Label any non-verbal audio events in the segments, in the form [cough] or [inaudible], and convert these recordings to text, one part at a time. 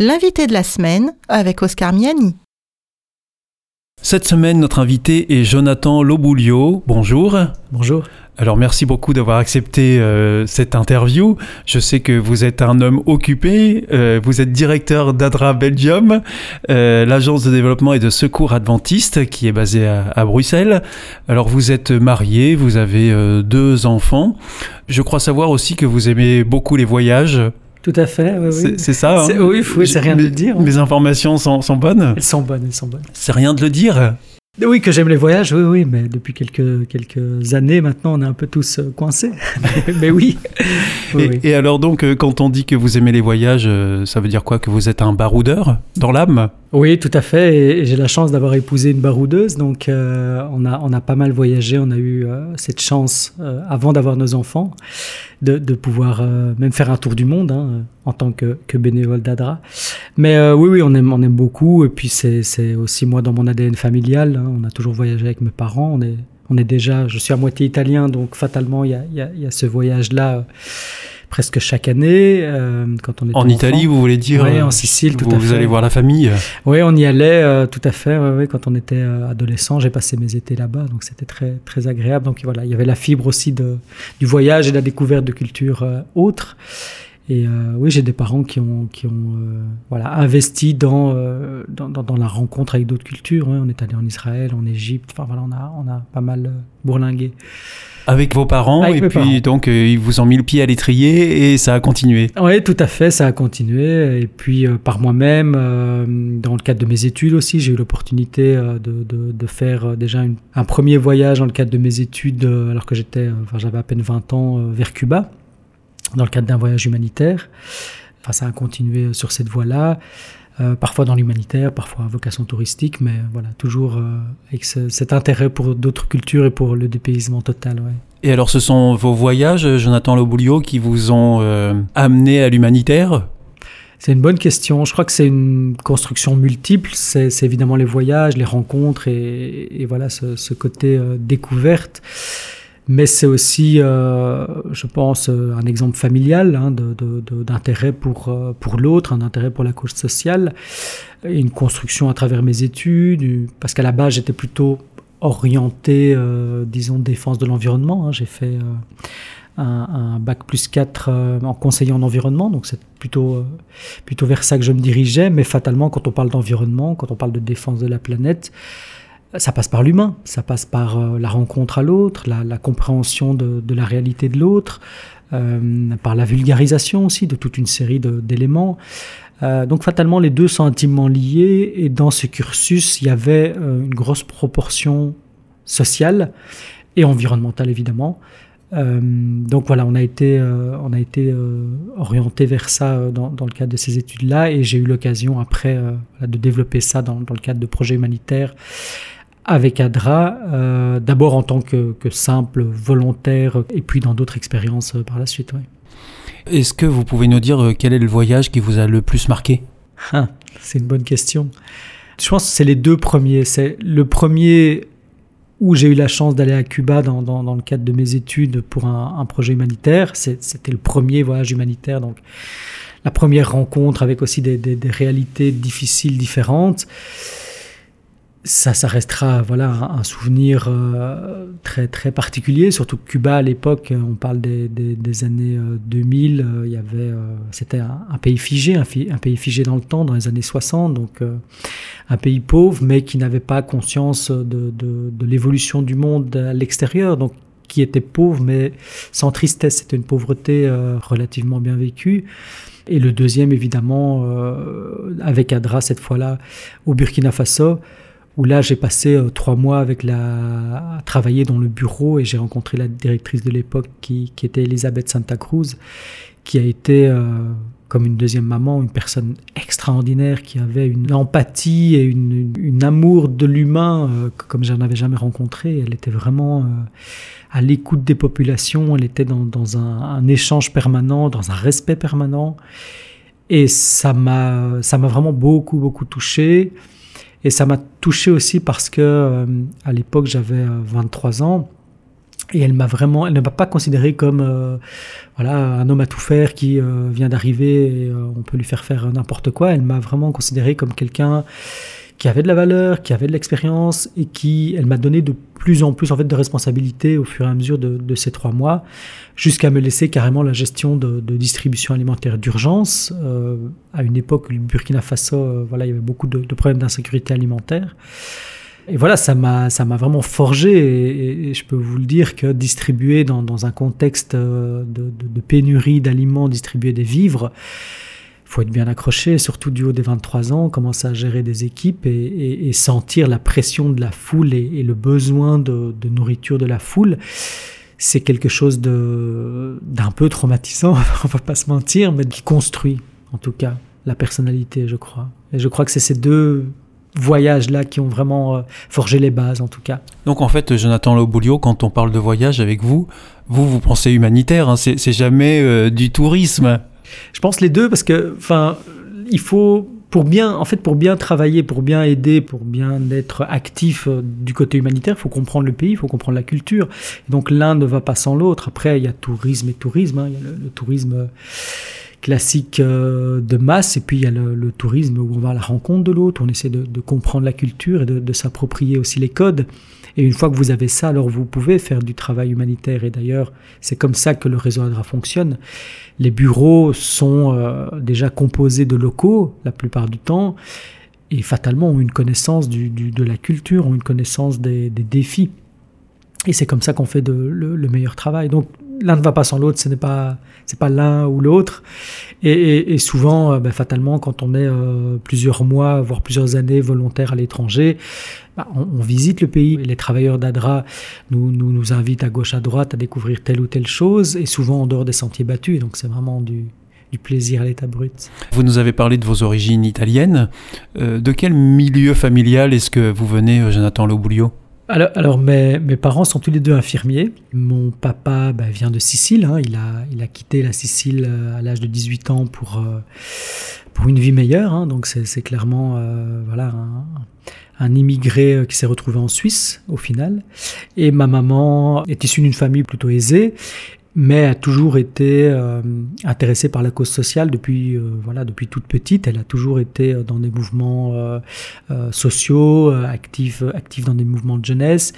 L'invité de la semaine avec Oscar Miani. Cette semaine, notre invité est Jonathan Loboulio. Bonjour. Bonjour. Alors merci beaucoup d'avoir accepté euh, cette interview. Je sais que vous êtes un homme occupé. Euh, vous êtes directeur d'Adra Belgium, euh, l'agence de développement et de secours adventiste qui est basée à, à Bruxelles. Alors vous êtes marié, vous avez deux enfants. Je crois savoir aussi que vous aimez beaucoup les voyages. Tout à fait, oui. oui. C'est ça. Hein oui, c'est rien de le dire. Mes informations sont, sont bonnes? Elles sont bonnes, elles sont bonnes. C'est rien de le dire? Oui, que j'aime les voyages, oui, oui, mais depuis quelques, quelques années maintenant, on est un peu tous euh, coincés. [laughs] mais oui. Et, alors donc, euh, quand on dit que vous aimez les voyages, euh, ça veut dire quoi Que vous êtes un baroudeur dans l'âme Oui, tout à fait. Et, j'ai la chance d'avoir épousé une baroudeuse, donc on, a, on a pas mal voyagé. On a eu cette chance, avant d'avoir nos enfants, de, de pouvoir même faire un tour du monde hein, en tant que, que bénévole d'Adra. Mais oui, oui, on aime, on aime beaucoup. Et puis c'est aussi moi dans mon ADN familial. Hein, on a toujours voyagé avec mes parents. On est, on est déjà, je suis à moitié italien, donc fatalement, il y a, y a, ce voyage-là euh, presque chaque année. Euh, quand on est en Italie, vous voulez dire Oui, en Sicile, tout vous, à fait. Vous allez voir la famille Oui, on y allait, euh, tout à fait. quand on était adolescent, j'ai passé mes étés là-bas, donc c'était très, très agréable. Donc voilà, il y avait la fibre aussi de, du voyage et de la découverte de cultures autres. Et euh, oui, j'ai des parents qui ont, qui ont euh, voilà, investi dans, euh, dans, dans, la rencontre avec d'autres cultures. On est allé en Israël, en Égypte, enfin voilà, on a, on a pas mal bourlingué. Avec vos parents, et puis donc ils vous ont mis le pied à l'étrier et ça a continué. Oui, tout à fait, ça a continué. Et puis par moi-même, dans le cadre de mes études aussi, j'ai eu l'opportunité de, de, de, faire déjà un premier voyage dans le cadre de mes études, alors que j'étais, enfin, j'avais à peine 20 ans, vers Cuba dans le cadre d'un voyage humanitaire. Enfin, ça a continué sur cette voie-là, euh, parfois dans l'humanitaire, parfois à vocation touristique, mais voilà, toujours euh, avec cet intérêt pour d'autres cultures et pour le dépaysement total. Ouais. Et alors, ce sont vos voyages, Jonathan Loboulio, qui vous ont euh, amené à l'humanitaire? C'est une bonne question. Je crois que c'est une construction multiple. C'est évidemment les voyages, les rencontres et, et voilà ce, ce côté découverte mais c'est aussi, euh, je pense, euh, un exemple familial hein, d'intérêt pour, euh, pour l'autre, un intérêt pour la cause sociale, une construction à travers mes études, parce qu'à la base j'étais plutôt orienté, disons, défense de l'environnement. Hein. J'ai fait un, un, bac plus 4 en conseiller en environnement, donc c'est plutôt, plutôt vers ça que je me dirigeais, mais fatalement quand on parle d'environnement, quand on parle de défense de la planète, ça passe par l'humain, ça passe par euh, la rencontre à l'autre, la, compréhension de, la réalité de l'autre, euh, par la vulgarisation aussi de toute une série d'éléments. Euh, donc fatalement, les deux sont intimement liés et dans ce cursus, il y avait une grosse proportion sociale et environnementale évidemment. donc voilà, on a été, on a été orienté vers ça dans, le cadre de ces études-là et j'ai eu l'occasion après de développer ça dans, dans, le cadre de projets humanitaires avec Adra, euh, d'abord en tant que, simple volontaire et puis dans d'autres expériences euh, par la suite. Est-ce que vous pouvez nous dire euh, quel est le voyage qui vous a le plus marqué? Ah, C'est une bonne question. Je pense que c'est les deux premiers. C'est le premier où j'ai eu la chance d'aller à Cuba dans, dans, le cadre de mes études pour un, projet humanitaire. C'était le premier voyage humanitaire, donc la première rencontre avec aussi des, des réalités difficiles, différentes ça, ça restera voilà un, souvenir euh, très très particulier. Surtout que Cuba à l'époque, on parle des, des, années 2000, euh, euh, il y avait c'était un, pays figé, un, un, pays figé dans le temps, dans les années 60, donc un pays pauvre, mais qui n'avait pas conscience de, de, de l'évolution du monde à l'extérieur, donc qui était pauvre mais sans tristesse. C'était une pauvreté relativement bien vécue. Et le deuxième, évidemment, avec Adra cette fois-là au Burkina Faso où là j'ai passé euh, trois mois avec la, à travailler dans le bureau et j'ai rencontré la directrice de l'époque qui, qui, était Elisabeth Santa Cruz, qui a été euh, comme une deuxième maman, une personne extraordinaire qui avait une empathie et une, amour de l'humain euh, comme j'en avais jamais rencontré. Elle était vraiment à l'écoute des populations, elle était dans, dans un, un, échange permanent, dans un respect permanent. Et ça m'a, ça m'a vraiment beaucoup, beaucoup touché. Et ça m'a touché aussi parce que euh, à l'époque j'avais 23 euh, ans Et elle m'a vraiment, elle ne m'a pas considéré comme euh, voilà un homme à tout faire qui vient d'arriver et on peut lui faire faire n'importe quoi. Elle m'a vraiment considéré comme quelqu'un qui avait de la valeur, qui avait de l'expérience et qui, elle m'a donné de plus en plus en fait de responsabilités au fur et à mesure de, ces trois mois, jusqu'à me laisser carrément la gestion de, distribution alimentaire d'urgence. Euh, à une époque le Burkina Faso, euh, voilà, il y avait beaucoup de, problèmes d'insécurité alimentaire. Et voilà, ça m'a, ça m'a vraiment forgé. Et, je peux vous le dire que distribuer dans, dans un contexte euh, de, pénurie d'aliments, distribuer des vivres, faut être bien accroché, surtout du haut des 23 ans, commencer à gérer des équipes et, sentir la pression de la foule et, le besoin de, nourriture de la foule. C'est quelque chose d'un peu traumatisant, [laughs] on va pas se mentir, mais qui construit, en tout cas, la personnalité, je crois. Et je crois que c'est ces deux voyages-là qui ont vraiment euh, forgé les bases, en tout cas. Donc en fait, Jonathan Loboulio, quand on parle de voyage avec vous, vous, vous pensez humanitaire, hein, c'est jamais euh, du tourisme. Je pense les deux parce que, enfin, il faut pour bien, en fait, pour bien travailler, pour bien aider, pour bien être actif euh, du côté humanitaire, il faut comprendre le pays, il faut comprendre la culture. Donc l'un ne va pas sans l'autre. Après, il y a tourisme et tourisme. Hein. Il y a le, tourisme euh, classique euh, de masse et puis il y a le, tourisme où on va à la rencontre de l'autre, on essaie de, comprendre la culture et de, de s'approprier aussi les codes. Et une fois que vous avez ça, alors vous pouvez faire du travail humanitaire. Et d'ailleurs, c'est comme ça que le réseau ADRA fonctionne. Les bureaux sont euh, déjà composés de locaux la plupart du temps et fatalement ont une connaissance de la culture, ont une connaissance des, défis. Et c'est comme ça qu'on fait le, meilleur travail. Donc l'un ne va pas sans l'autre, ce n'est pas pas l'un ou l'autre. Et, souvent, euh, ben, fatalement, quand on est euh, plusieurs mois, voire plusieurs années volontaires à l'étranger, bah, on, visite le pays. Les travailleurs d'ADRA nous, nous, nous invitent à gauche, à droite à découvrir telle ou telle chose, et souvent en dehors des sentiers battus. donc c'est vraiment du, du plaisir à l'état brut. Vous nous avez parlé de vos origines italiennes. Euh, de quel milieu familial est-ce que vous venez, Jonathan Lobouglio alors, alors mes, mes, parents sont tous les deux infirmiers. Mon papa bah, vient de Sicile. Hein. Il, a, il a quitté la Sicile euh, à l'âge de 18 ans pour, euh, pour une vie meilleure. Hein. Donc c'est clairement euh, voilà, un, un, immigré qui s'est retrouvé en Suisse au final. Et ma maman est issue d'une famille plutôt aisée mais a toujours été euh, intéressée par la cause sociale depuis, euh, voilà, depuis toute petite. Elle a toujours été euh, dans des mouvements sociaux, active, active dans des mouvements de jeunesse.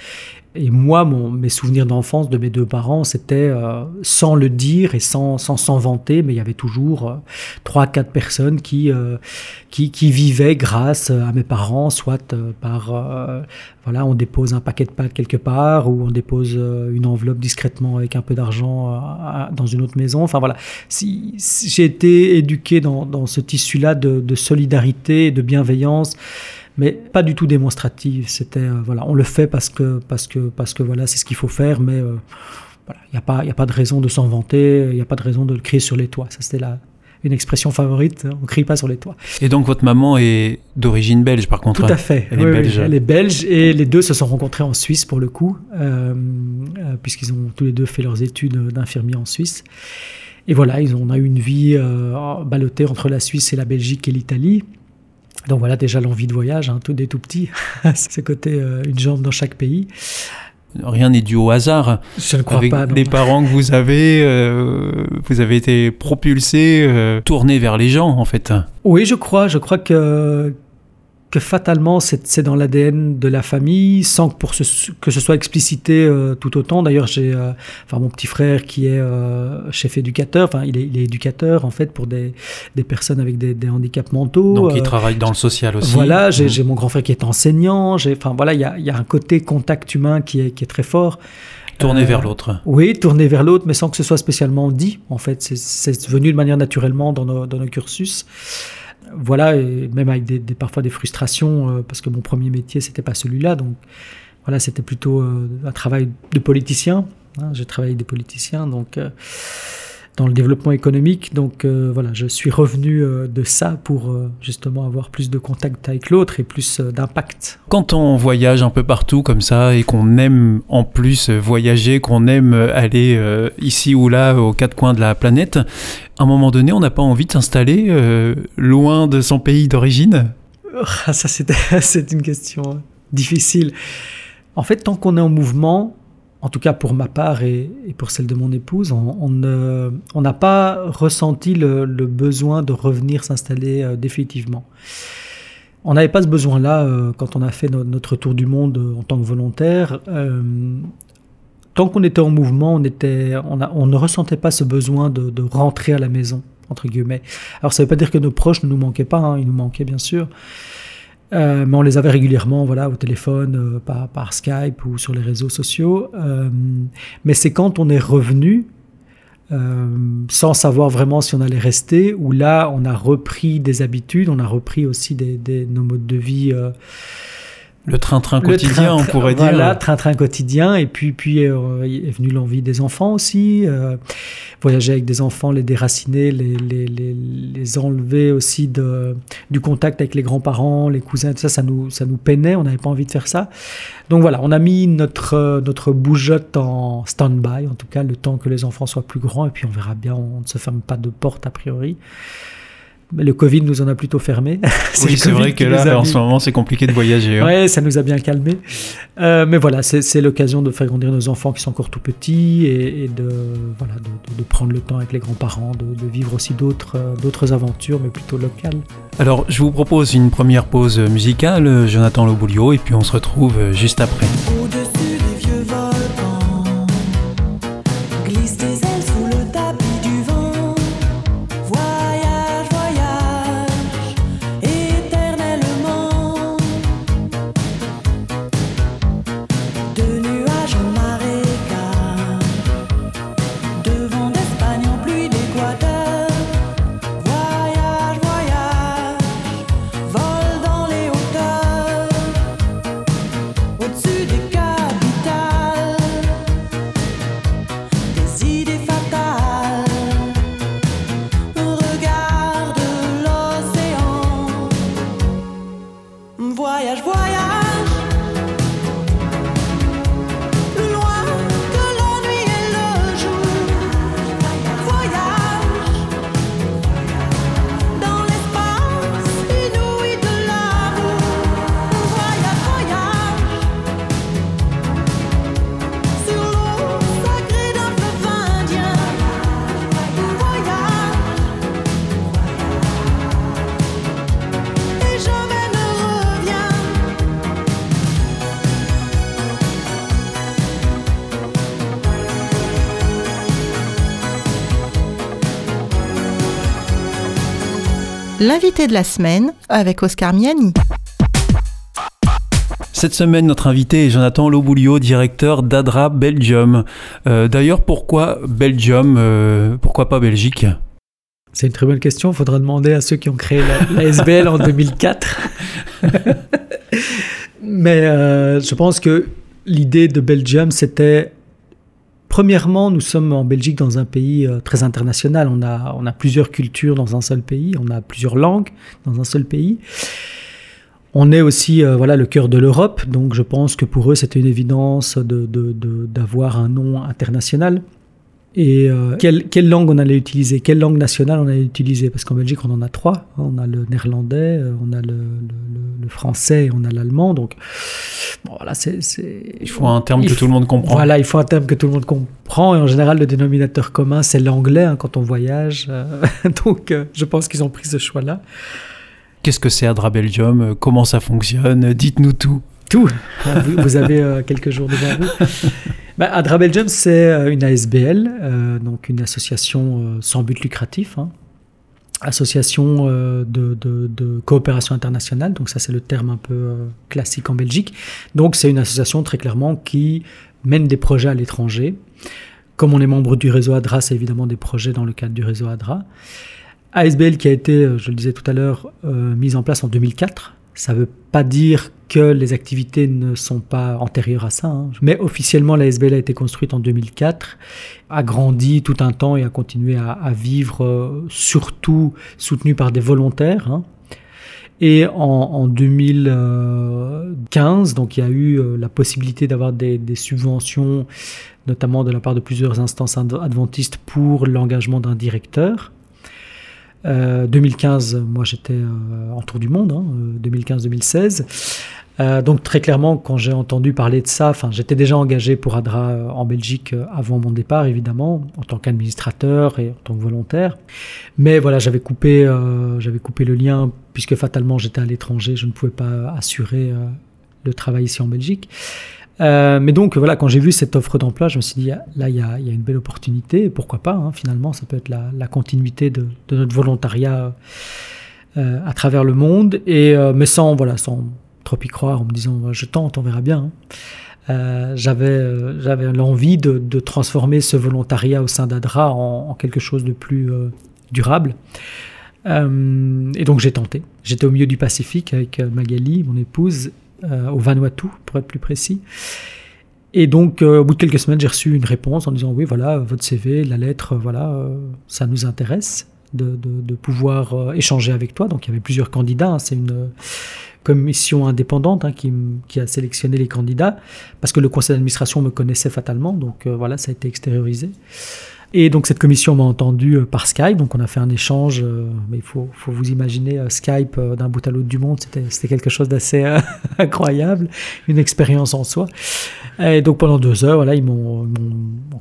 Et moi, mon, mes souvenirs d'enfance de mes deux parents, c'était euh, sans le dire et sans s'en sans, vanter, mais il y avait toujours euh, trois, quatre personnes qui, euh, qui, qui, vivaient grâce à mes parents, soit par, voilà, on dépose un paquet de pâtes quelque part, ou on dépose une enveloppe discrètement avec un peu d'argent dans une autre maison. Enfin voilà, si, j'ai été éduqué dans, dans ce tissu-là de, de solidarité, de bienveillance mais pas du tout démonstrative. C'était euh, voilà, on le fait parce que parce que parce que voilà, c'est ce qu'il faut faire, mais euh, il n'y a pas il a pas de raison de s'en vanter, il n'y a pas de raison de le crier sur les toits. Ça c'était là une expression favorite, on crie pas sur les toits. Et donc votre maman est d'origine belge par contre Tout à fait. Elle, est belge. elle est belge et les deux se sont rencontrés en Suisse pour le coup, euh, puisqu'ils ont tous les deux fait leurs études d'infirmiers en Suisse. Et voilà, ils ont, on a eu une vie ballottée entre la Suisse et la Belgique et l'Italie. Donc voilà déjà l'envie de voyage, hein, tout des tout petits, [laughs] ce côté euh, une jambe dans chaque pays. Rien n'est dû au hasard. Je ne crois Avec pas. Les parents que vous avez, euh, vous avez été propulsés, euh, tournés vers les gens en fait. Oui, je crois. Je crois que que fatalement c'est dans l'ADN de la famille sans que, pour que ce soit explicité euh, tout autant. D'ailleurs, j'ai euh, enfin mon petit frère qui est euh, chef éducateur, enfin il est, il est, éducateur en fait pour des, des personnes avec des, des, handicaps mentaux. Donc il travaille dans le social aussi. Voilà, mmh. j'ai mon grand frère qui est enseignant. Enfin voilà, il y a, y a, un côté contact humain qui est, qui est très fort. Tourner vers l'autre. Oui, tourner vers l'autre, mais sans que ce soit spécialement dit. En fait, c'est venu de manière naturellement dans nos, dans nos cursus voilà, et même avec des, parfois des frustrations, euh, parce que mon premier métier, c'était pas celui-là. Donc voilà, c'était plutôt euh, un travail de politicien. Hein, J'ai travaillé avec des politiciens, donc euh, dans le développement économique. Donc voilà, je suis revenu de ça pour justement avoir plus de contact avec l'autre et plus d'impact. Quand on voyage un peu partout comme ça et qu'on aime en plus voyager, qu'on aime aller ici ou là aux quatre coins de la planète, à un moment donné, on n'a pas envie de s'installer euh, loin de son pays d'origine? Ah, Ça, c'est [laughs] une question difficile. En fait, tant qu'on est en mouvement, en tout cas pour ma part et, pour celle de mon épouse, on n'a pas ressenti le, besoin de revenir s'installer euh, définitivement. On n'avait pas ce besoin-là euh, quand on a fait notre tour du monde euh, en tant que volontaire. tant qu'on était en mouvement, on, était, on, ne ressentait pas ce besoin de, rentrer à la maison, entre guillemets. Alors ça ne veut pas dire que nos proches ne nous manquaient pas, hein, ils nous manquaient bien sûr. Euh, mais on les avait régulièrement voilà, au téléphone, euh, par, Skype ou sur les réseaux sociaux. Euh, mais c'est quand on est revenu, sans savoir vraiment si on allait rester, où là, on a repris des habitudes, on a repris aussi des, des nos modes de vie le train-train quotidien, on pourrait dire. Voilà, train-train quotidien. Et puis, puis euh, est venue l'envie des enfants aussi. Euh, voyager avec des enfants, les déraciner, les, les, les, les, enlever aussi de, du contact avec les grands-parents, les cousins, tout ça, ça nous, ça nous peinait. On n'avait pas envie de faire ça. Donc voilà, on a mis notre, notre bougeotte en stand-by, en tout cas, le temps que les enfants soient plus grands. Et puis, on verra bien, on ne se ferme pas de porte a priori le Covid nous en a plutôt fermé. [laughs] oui, c'est vrai que là, en ce moment, c'est compliqué de voyager. Hein. Oui, ça nous a bien calmé. Euh, mais voilà, c'est l'occasion de faire grandir nos enfants qui sont encore tout petits et, de, voilà, de, prendre le temps avec les grands-parents, de, vivre aussi euh, d'autres aventures, mais plutôt locales. Alors, je vous propose une première pause musicale, Jonathan Loboulio, et puis on se retrouve juste après. L'invité de la semaine avec Oscar Miani. Cette semaine, notre invité est Jonathan Loboulio, directeur d'Adra Belgium. Euh, d'ailleurs, pourquoi Belgium euh, Pourquoi pas Belgique? C'est une très bonne question. Il faudra demander à ceux qui ont créé la, SBL en 2004. [laughs] Mais euh, je pense que l'idée de Belgium, c'était Premièrement, nous sommes en Belgique dans un pays euh, très international. On a, plusieurs cultures dans un seul pays, on a plusieurs langues dans un seul pays. On est aussi euh, voilà, le cœur de l'Europe, donc je pense que pour eux c'était une évidence d'avoir un nom international. Et euh, quelle, quelle, langue on allait utiliser? Quelle langue nationale on allait utiliser? Parce qu'en Belgique, on en a trois. On a le néerlandais, euh, on a le, le, français et on a l'allemand. Donc, bon, voilà, c'est... Il faut un terme que tout le monde comprend. Voilà, il faut un terme que tout le monde comprend. Et en général, le dénominateur commun, c'est l'anglais hein, quand on voyage. Euh, [laughs] donc, je pense qu'ils ont pris ce choix-là. Qu'est-ce que c'est Adra Belgium? Comment ça fonctionne? Dites-nous tout. Tout. Vous, avez quelques jours devant vous. [laughs] Bah, Adra Belgium, c'est euh, une ASBL, euh, donc une association euh, sans but lucratif, hein. association de, coopération internationale, donc ça c'est le terme un peu classique en Belgique. Donc c'est une association très clairement qui mène des projets à l'étranger. Comme on est membre du réseau ADRA, c'est évidemment des projets dans le cadre du réseau ADRA. ASBL qui a été, je le disais tout à l'heure, mise en place en 2004. Ça ne veut pas dire que les activités ne sont pas antérieures à ça, hein. mais officiellement la SBL a été construite en 2004, a grandi tout un temps et a continué à, vivre euh, surtout soutenue par des volontaires. Hein. Et en, 2015, donc il y a eu euh, la possibilité d'avoir des, des, subventions, notamment de la part de plusieurs instances adventistes pour l'engagement d'un directeur. 2015, euh, moi j'étais euh, en tour du monde, 2015-2016. Euh, donc très clairement, quand j'ai entendu parler de ça, j'étais déjà engagé pour ADRA euh, en Belgique euh, avant mon départ, évidemment, en tant qu'administrateur et en tant que volontaire. Mais voilà, j'avais coupé, j'avais coupé le lien puisque fatalement j'étais à l'étranger, je ne pouvais pas assurer le travail ici en Belgique. Mais donc voilà, quand j'ai vu cette offre d'emploi, je me suis dit là il y a, une belle opportunité. Pourquoi pas hein, Finalement, ça peut être la, continuité de, notre volontariat à travers le monde, et mais sans voilà sans trop y croire en me disant je tente, on verra bien. Hein. Euh, j'avais euh, j'avais l'envie de, transformer ce volontariat au sein d'Adra en, quelque chose de plus euh, durable. et donc j'ai tenté. J'étais au milieu du Pacifique avec Magali, mon épouse, au Vanuatu pour être plus précis. Et donc au bout de quelques semaines, j'ai reçu une réponse en disant oui voilà votre CV, la lettre, voilà ça nous intéresse. De, de, pouvoir échanger avec toi. Donc il y avait plusieurs candidats. Hein. C'est une, commission indépendante hein, qui, qui, a sélectionné les candidats, parce que le conseil d'administration me connaissait fatalement, donc euh, voilà, ça a été extériorisé. Et donc cette commission m'a entendu euh, par Skype, donc on a fait un échange, euh, mais il faut, faut, vous imaginer Skype d'un bout à l'autre du monde, c'était quelque chose d'assez [laughs] incroyable, une expérience en soi. Et donc pendant deux heures, voilà, ils m'ont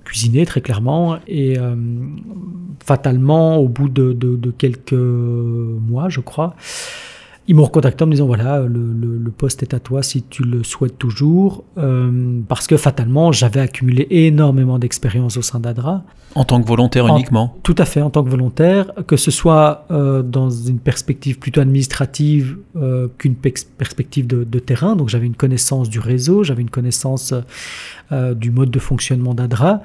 cuisiné très clairement, et fatalement, au bout de, de, de quelques mois, je crois, ils m'ont recontacté en me disant voilà, le, poste est à toi si tu le souhaites toujours, euh, parce que fatalement, j'avais accumulé énormément d'expérience au sein d'ADRA. En tant que volontaire uniquement Tout à fait, en tant que volontaire, que ce soit euh, dans une perspective plutôt administrative euh, qu'une perspective de, terrain. Donc j'avais une connaissance du réseau, j'avais une connaissance du mode de fonctionnement d'ADRA.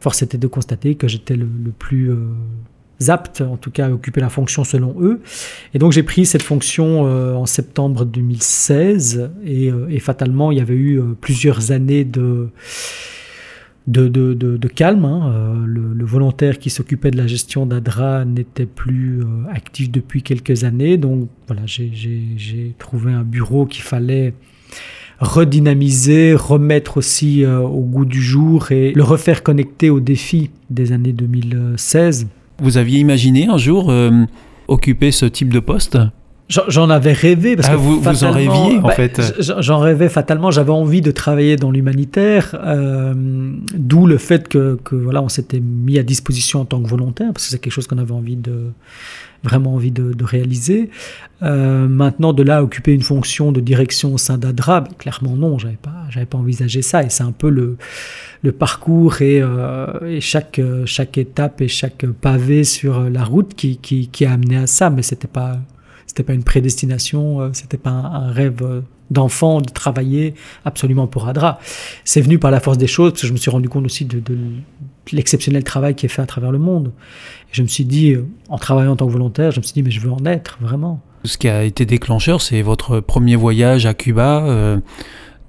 Force était de constater que j'étais le, le, plus aptes, en tout cas, à occuper la fonction selon eux. Et donc j'ai pris cette fonction euh, en septembre 2016 euh, et, fatalement il y avait eu euh, plusieurs années de, de, calme. Hein. Le, volontaire qui s'occupait de la gestion d'Adra n'était plus actif depuis quelques années. Donc voilà, j'ai trouvé un bureau qu'il fallait redynamiser, remettre aussi au goût du jour et le refaire connecter aux défis des années 2016 vous aviez imaginé un jour euh, occuper ce type de poste? J'en avais rêvé parce ah, que vous, vous en rêviez en bah, fait. J'en rêvais fatalement. J'avais envie de travailler dans l'humanitaire, euh, d'où le fait que, que voilà, on s'était mis à disposition en tant que volontaire parce que c'est quelque chose qu'on avait envie de vraiment envie de, de réaliser. Euh, maintenant, de là occuper une fonction de direction au sein d'Adra, clairement non, j'avais pas, pas envisagé ça. Et c'est un peu le le parcours et, euh, chaque, chaque étape et chaque pavé sur la route qui, qui, qui a amené à ça. Mais c'était pas pas une prédestination, euh, c'était pas un, rêve d'enfant de travailler absolument pour Adra. C'est venu par la force des choses, parce que je me suis rendu compte aussi de, l'exceptionnel travail qui est fait à travers le monde. Et je me suis dit, euh, en travaillant en tant que volontaire, je me suis dit, mais je veux en être, vraiment. Ce qui a été déclencheur, c'est votre premier voyage à Cuba euh,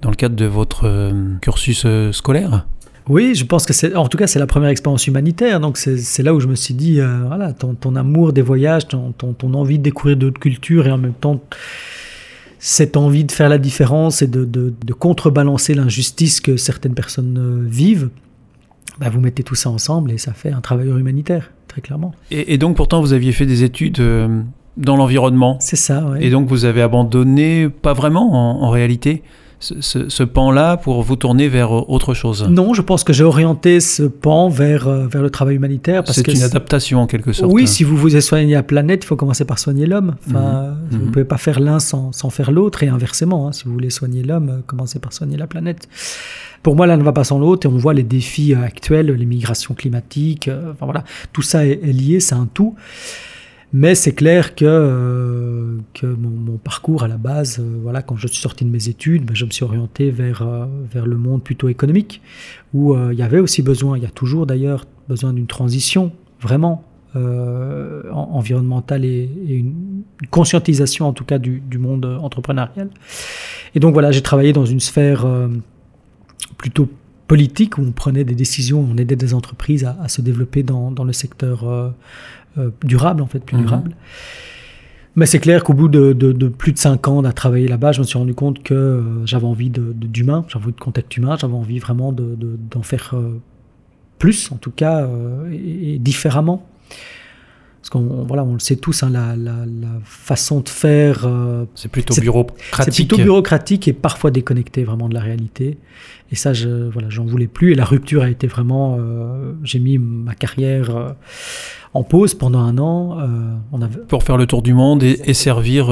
dans le cadre de votre cursus scolaire oui, je pense que c'est, en tout cas, c'est la première expérience humanitaire. Donc, c'est là où je me suis dit, euh, voilà, ton, ton, amour des voyages, ton, ton, envie de découvrir d'autres cultures et en même temps cette envie de faire la différence et de, de, de contrebalancer l'injustice que certaines personnes euh, vivent, bah, vous mettez tout ça ensemble et ça fait un travailleur humanitaire, très clairement. Et, donc, pourtant, vous aviez fait des études euh, dans l'environnement. C'est ça, oui. Et donc, vous avez abandonné, pas vraiment en réalité? Ce, pan-là pour vous tourner vers autre chose? Non, je pense que j'ai orienté ce pan vers, euh, vers le travail humanitaire. C'est une adaptation en quelque sorte. Oui, si vous voulez soigner la planète, il faut commencer par soigner l'homme. Enfin, mhm. Vous ne mhm. pouvez pas faire l'un sans, sans, faire l'autre et inversement. Hein. si vous voulez soigner l'homme, euh, commencez par soigner la planète. Pour moi, l'un ne va pas sans l'autre et on voit les défis euh, actuels, les migrations climatiques. Enfin voilà, tout ça est lié, c'est un tout. Mais c'est clair que, euh, que mon, parcours à la base, euh, voilà, quand je suis sorti de mes études, ben, je me suis orienté vers, euh, vers le monde plutôt économique, où il y avait aussi besoin, il y a toujours d'ailleurs besoin d'une transition, vraiment, environnementale et, une, conscientisation en tout cas du, du, monde entrepreneurial. Et donc voilà, j'ai travaillé dans une sphère plutôt politique où on prenait des décisions, on aidait des entreprises à, à se développer dans, dans le secteur euh, durable, en fait, plus mhm. durable. Mais c'est clair qu'au bout de, plus de cinq ans à travailler là-bas, je me suis rendu compte que euh, j'avais envie d'humain, j'avais envie de contact humain, j'avais envie vraiment d'en faire euh, plus, en tout cas, et, différemment. Parce qu'on voilà, on le sait tous, hein, la, la, la, façon de faire. Euh, c'est plutôt bureaucratique. C'est plutôt bureaucratique et parfois déconnecté vraiment de la réalité. Et ça, je, voilà, j'en voulais plus. Et la rupture a été vraiment. Euh, j'ai mis ma carrière euh, en pause pendant un an. on avait... Pour faire le tour du monde et, et servir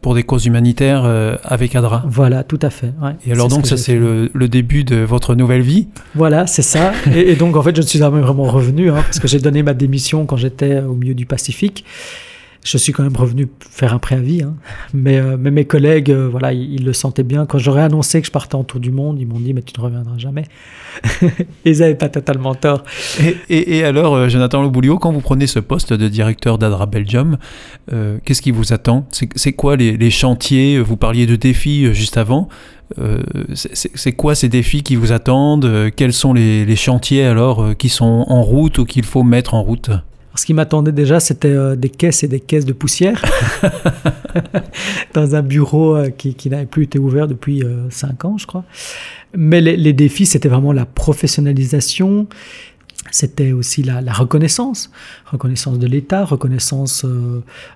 pour des causes humanitaires euh, avec ADRA. Voilà, tout à fait. Et alors donc ça c'est le, début de votre nouvelle vie Voilà, c'est ça. [laughs] et, donc en fait je ne suis jamais vraiment revenu hein, parce que j'ai donné ma démission quand j'étais au milieu du Pacifique je suis quand même revenu faire un préavis. Hein. Mais, euh, mais, mes collègues, euh, voilà, ils, le sentaient bien. Quand j'aurais annoncé que je partais en tour du monde, ils m'ont dit, mais tu ne reviendras jamais. [laughs] ils n'avaient pas totalement tort. Et, alors, euh, Jonathan Loboulio, quand vous prenez ce poste de directeur d'Adra Belgium, qu'est-ce qui vous attend? C'est quoi les, chantiers? Vous parliez de défis juste avant. c'est quoi ces défis qui vous attendent? Quels sont les chantiers alors qui sont en route ou qu'il faut mettre en route? Ce qui m'attendait déjà, c'était euh, des caisses et des caisses de poussière [laughs] dans un bureau euh, qui, n'avait plus été ouvert depuis euh, cinq ans, je crois. Mais les, défis, c'était vraiment la professionnalisation, c'était aussi la, reconnaissance, reconnaissance de l'État, reconnaissance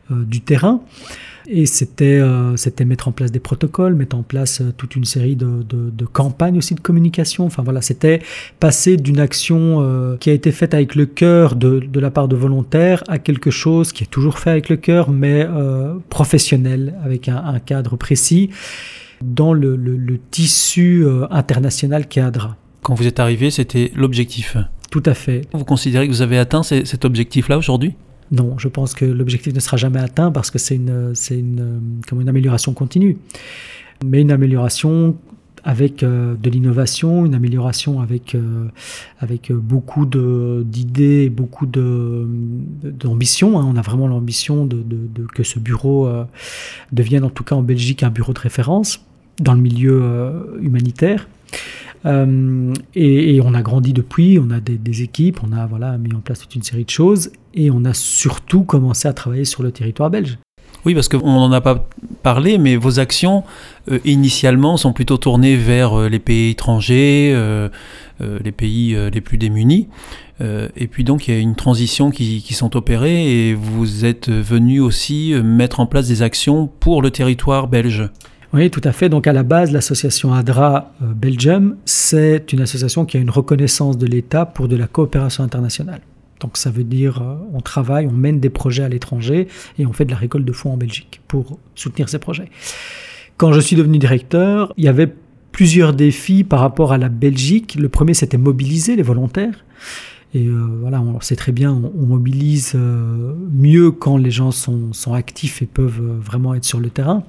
du terrain. Et c'était euh, c'était mettre en place des protocoles, mettre en place euh, toute une série de, de, campagnes aussi de communication. Enfin voilà, c'était passer d'une action euh, qui a été faite avec le cœur de, de, la part de volontaires à quelque chose qui est toujours fait avec le cœur, mais professionnel, avec un, un, cadre précis dans le, le, le tissu international ADRA. Quand vous êtes arrivé, c'était l'objectif. Tout à fait. Vous considérez que vous avez atteint cet objectif-là aujourd'hui? Non, je pense que l'objectif ne sera jamais atteint parce que c'est une, une, comme une amélioration continue. Mais une amélioration avec euh, de l'innovation, une amélioration avec, euh, avec beaucoup de, d'idées, beaucoup d'ambition. Hein. On a vraiment l'ambition de, de, que ce bureau euh, devienne en tout cas en Belgique un bureau de référence dans le milieu humanitaire. Euh, et, on a grandi depuis, on a des, équipes, on a voilà, mis en place toute une série de choses et on a surtout commencé à travailler sur le territoire belge. Oui, parce qu'on n'en a pas parlé, mais vos actions euh, initialement sont plutôt tournées vers euh, les pays étrangers, les pays les plus démunis. et puis donc il y a une transition qui, qui sont opérées et vous êtes venu aussi mettre en place des actions pour le territoire belge. Oui, tout à fait. Donc à la base, l'association ADRA euh, Belgium, c'est une association qui a une reconnaissance de l'État pour de la coopération internationale. Donc ça veut dire euh, on travaille, on mène des projets à l'étranger et on fait de la récolte de fonds en Belgique pour soutenir ces projets. Quand je suis devenu directeur, il y avait plusieurs défis par rapport à la Belgique. Le premier, c'était mobiliser les volontaires. Et euh, voilà, on sait très bien, on, mobilise mieux quand les gens sont, sont, actifs et peuvent vraiment être sur le terrain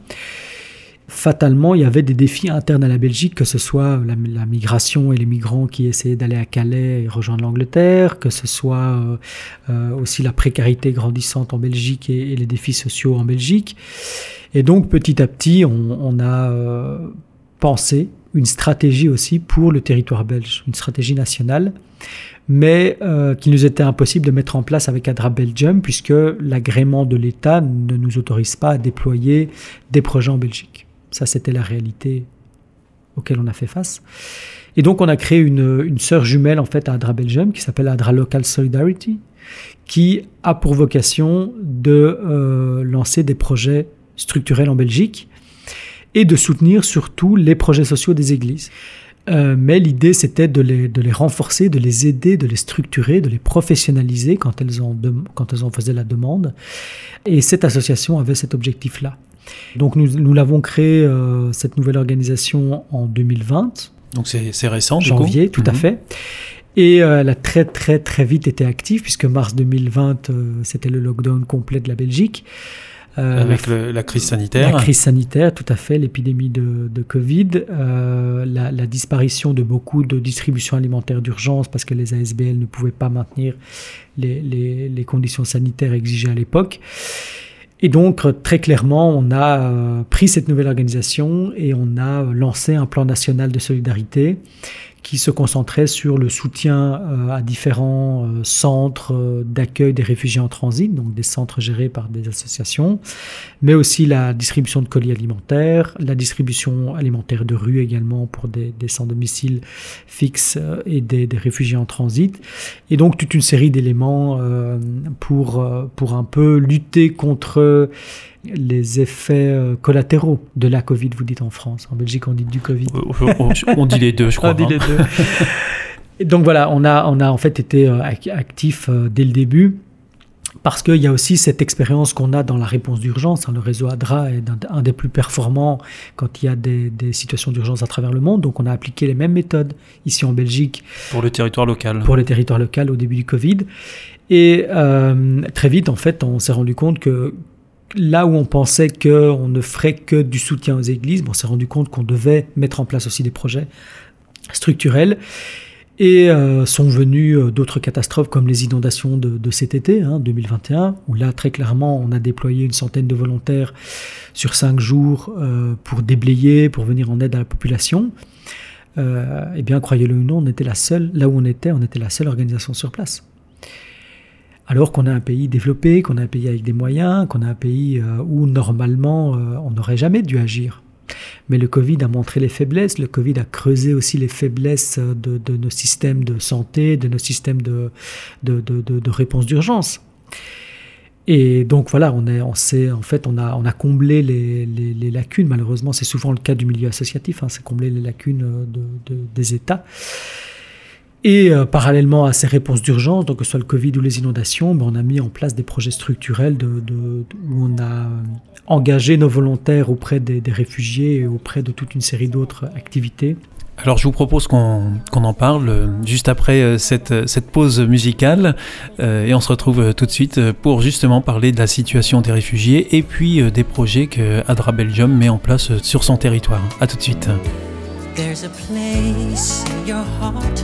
fatalement, il y avait des défis internes à la Belgique, que ce soit la, migration et les migrants qui essayaient d'aller à Calais et rejoindre l'Angleterre, que ce soit euh, euh, aussi la précarité grandissante en Belgique et, les défis sociaux en Belgique. Et donc, petit à petit, on, a euh, pensé une stratégie aussi pour le territoire belge, une stratégie nationale, mais qu'il nous était impossible de mettre en place avec Adra Belgium, puisque l'agrément de l'État ne nous autorise pas à déployer des projets en Belgique. Ça, c'était la réalité auquel on a fait face. Et donc, on a créé une, sœur jumelle en fait à Adra Belgium qui s'appelle Adra Local Solidarity, qui a pour vocation de euh, lancer des projets structurels en Belgique et de soutenir surtout les projets sociaux des églises. Euh, mais l'idée, c'était de les, renforcer, de les aider, de les structurer, de les professionnaliser quand elles, quand elles en faisaient la demande. Et cette association avait cet objectif-là. Donc nous, nous l'avons créé, euh, cette nouvelle organisation, en 2020. Donc c'est récent, Janvier, tout à mhm. fait. Et euh, elle a très très très vite été active, puisque mars 2020, euh, c'était le lockdown complet de la Belgique. Avec la crise sanitaire. La crise sanitaire, tout à fait, l'épidémie de, de, Covid, la, la, disparition de beaucoup de distributions alimentaires d'urgence parce que les ASBL ne pouvaient pas maintenir les, les, les conditions sanitaires exigées à l'époque. Et donc, très clairement, on a euh, pris cette nouvelle organisation et on a lancé un plan national de solidarité qui se concentrait sur le soutien euh, à différents euh, centres euh, d'accueil des réfugiés en transit, donc des centres gérés par des associations, mais aussi la distribution de colis alimentaires, la distribution alimentaire de rue également pour des, des sans domicile fixes et des, des, réfugiés en transit, et donc toute une série d'éléments pour, pour un peu lutter contre les effets euh, collatéraux de la Covid, vous dites en France. En Belgique, on dit du Covid. on dit les deux, je [laughs] crois. On dit les deux. Et donc voilà, on a, on a en fait été euh, actif euh, dès le début parce qu'il y a aussi cette expérience qu'on a dans la réponse d'urgence. Hein. Le réseau ADRA est un, des plus performants quand il y a des, situations d'urgence à travers le monde. Donc on a appliqué les mêmes méthodes ici en Belgique. Pour le territoire local. Pour le territoire local au début du Covid. Et très vite, en fait, on s'est rendu compte que là où on pensait qu'on ne ferait que du soutien aux églises, on s'est rendu compte qu'on devait mettre en place aussi des projets structurels. Et euh, sont venues euh, d'autres catastrophes comme les inondations de, cet été, 2021, hein, où là, très clairement, on a déployé une centaine de volontaires sur cinq jours euh, pour déblayer, pour venir en aide à la population. eh bien, croyez-le ou non, on était la seule, là où on était, on était la seule organisation sur place alors qu'on a un pays développé, qu'on a un pays avec des moyens, qu'on a un pays euh, où normalement euh, on n'aurait jamais dû agir. Mais le Covid a montré les faiblesses, le Covid a creusé aussi les faiblesses de, nos systèmes de santé, de nos systèmes de, de, réponse d'urgence. Et donc voilà, on, est, on sait, en fait, on a, on a comblé les, les, lacunes. Malheureusement, c'est souvent le cas du milieu associatif, hein, c'est combler les lacunes euh, des États. Et euh, parallèlement à ces réponses d'urgence, donc que ce soit le Covid ou les inondations, ben, on a mis en place des projets structurels de, où on a engagé nos volontaires auprès des, réfugiés et auprès de toute une série d'autres activités. Alors je vous propose qu'on en parle euh, juste après euh, cette, cette pause musicale et on se retrouve tout de suite pour justement parler de la situation des réfugiés et puis des projets que Adra Belgium met en place sur son territoire. A tout de suite. There's a place in your heart.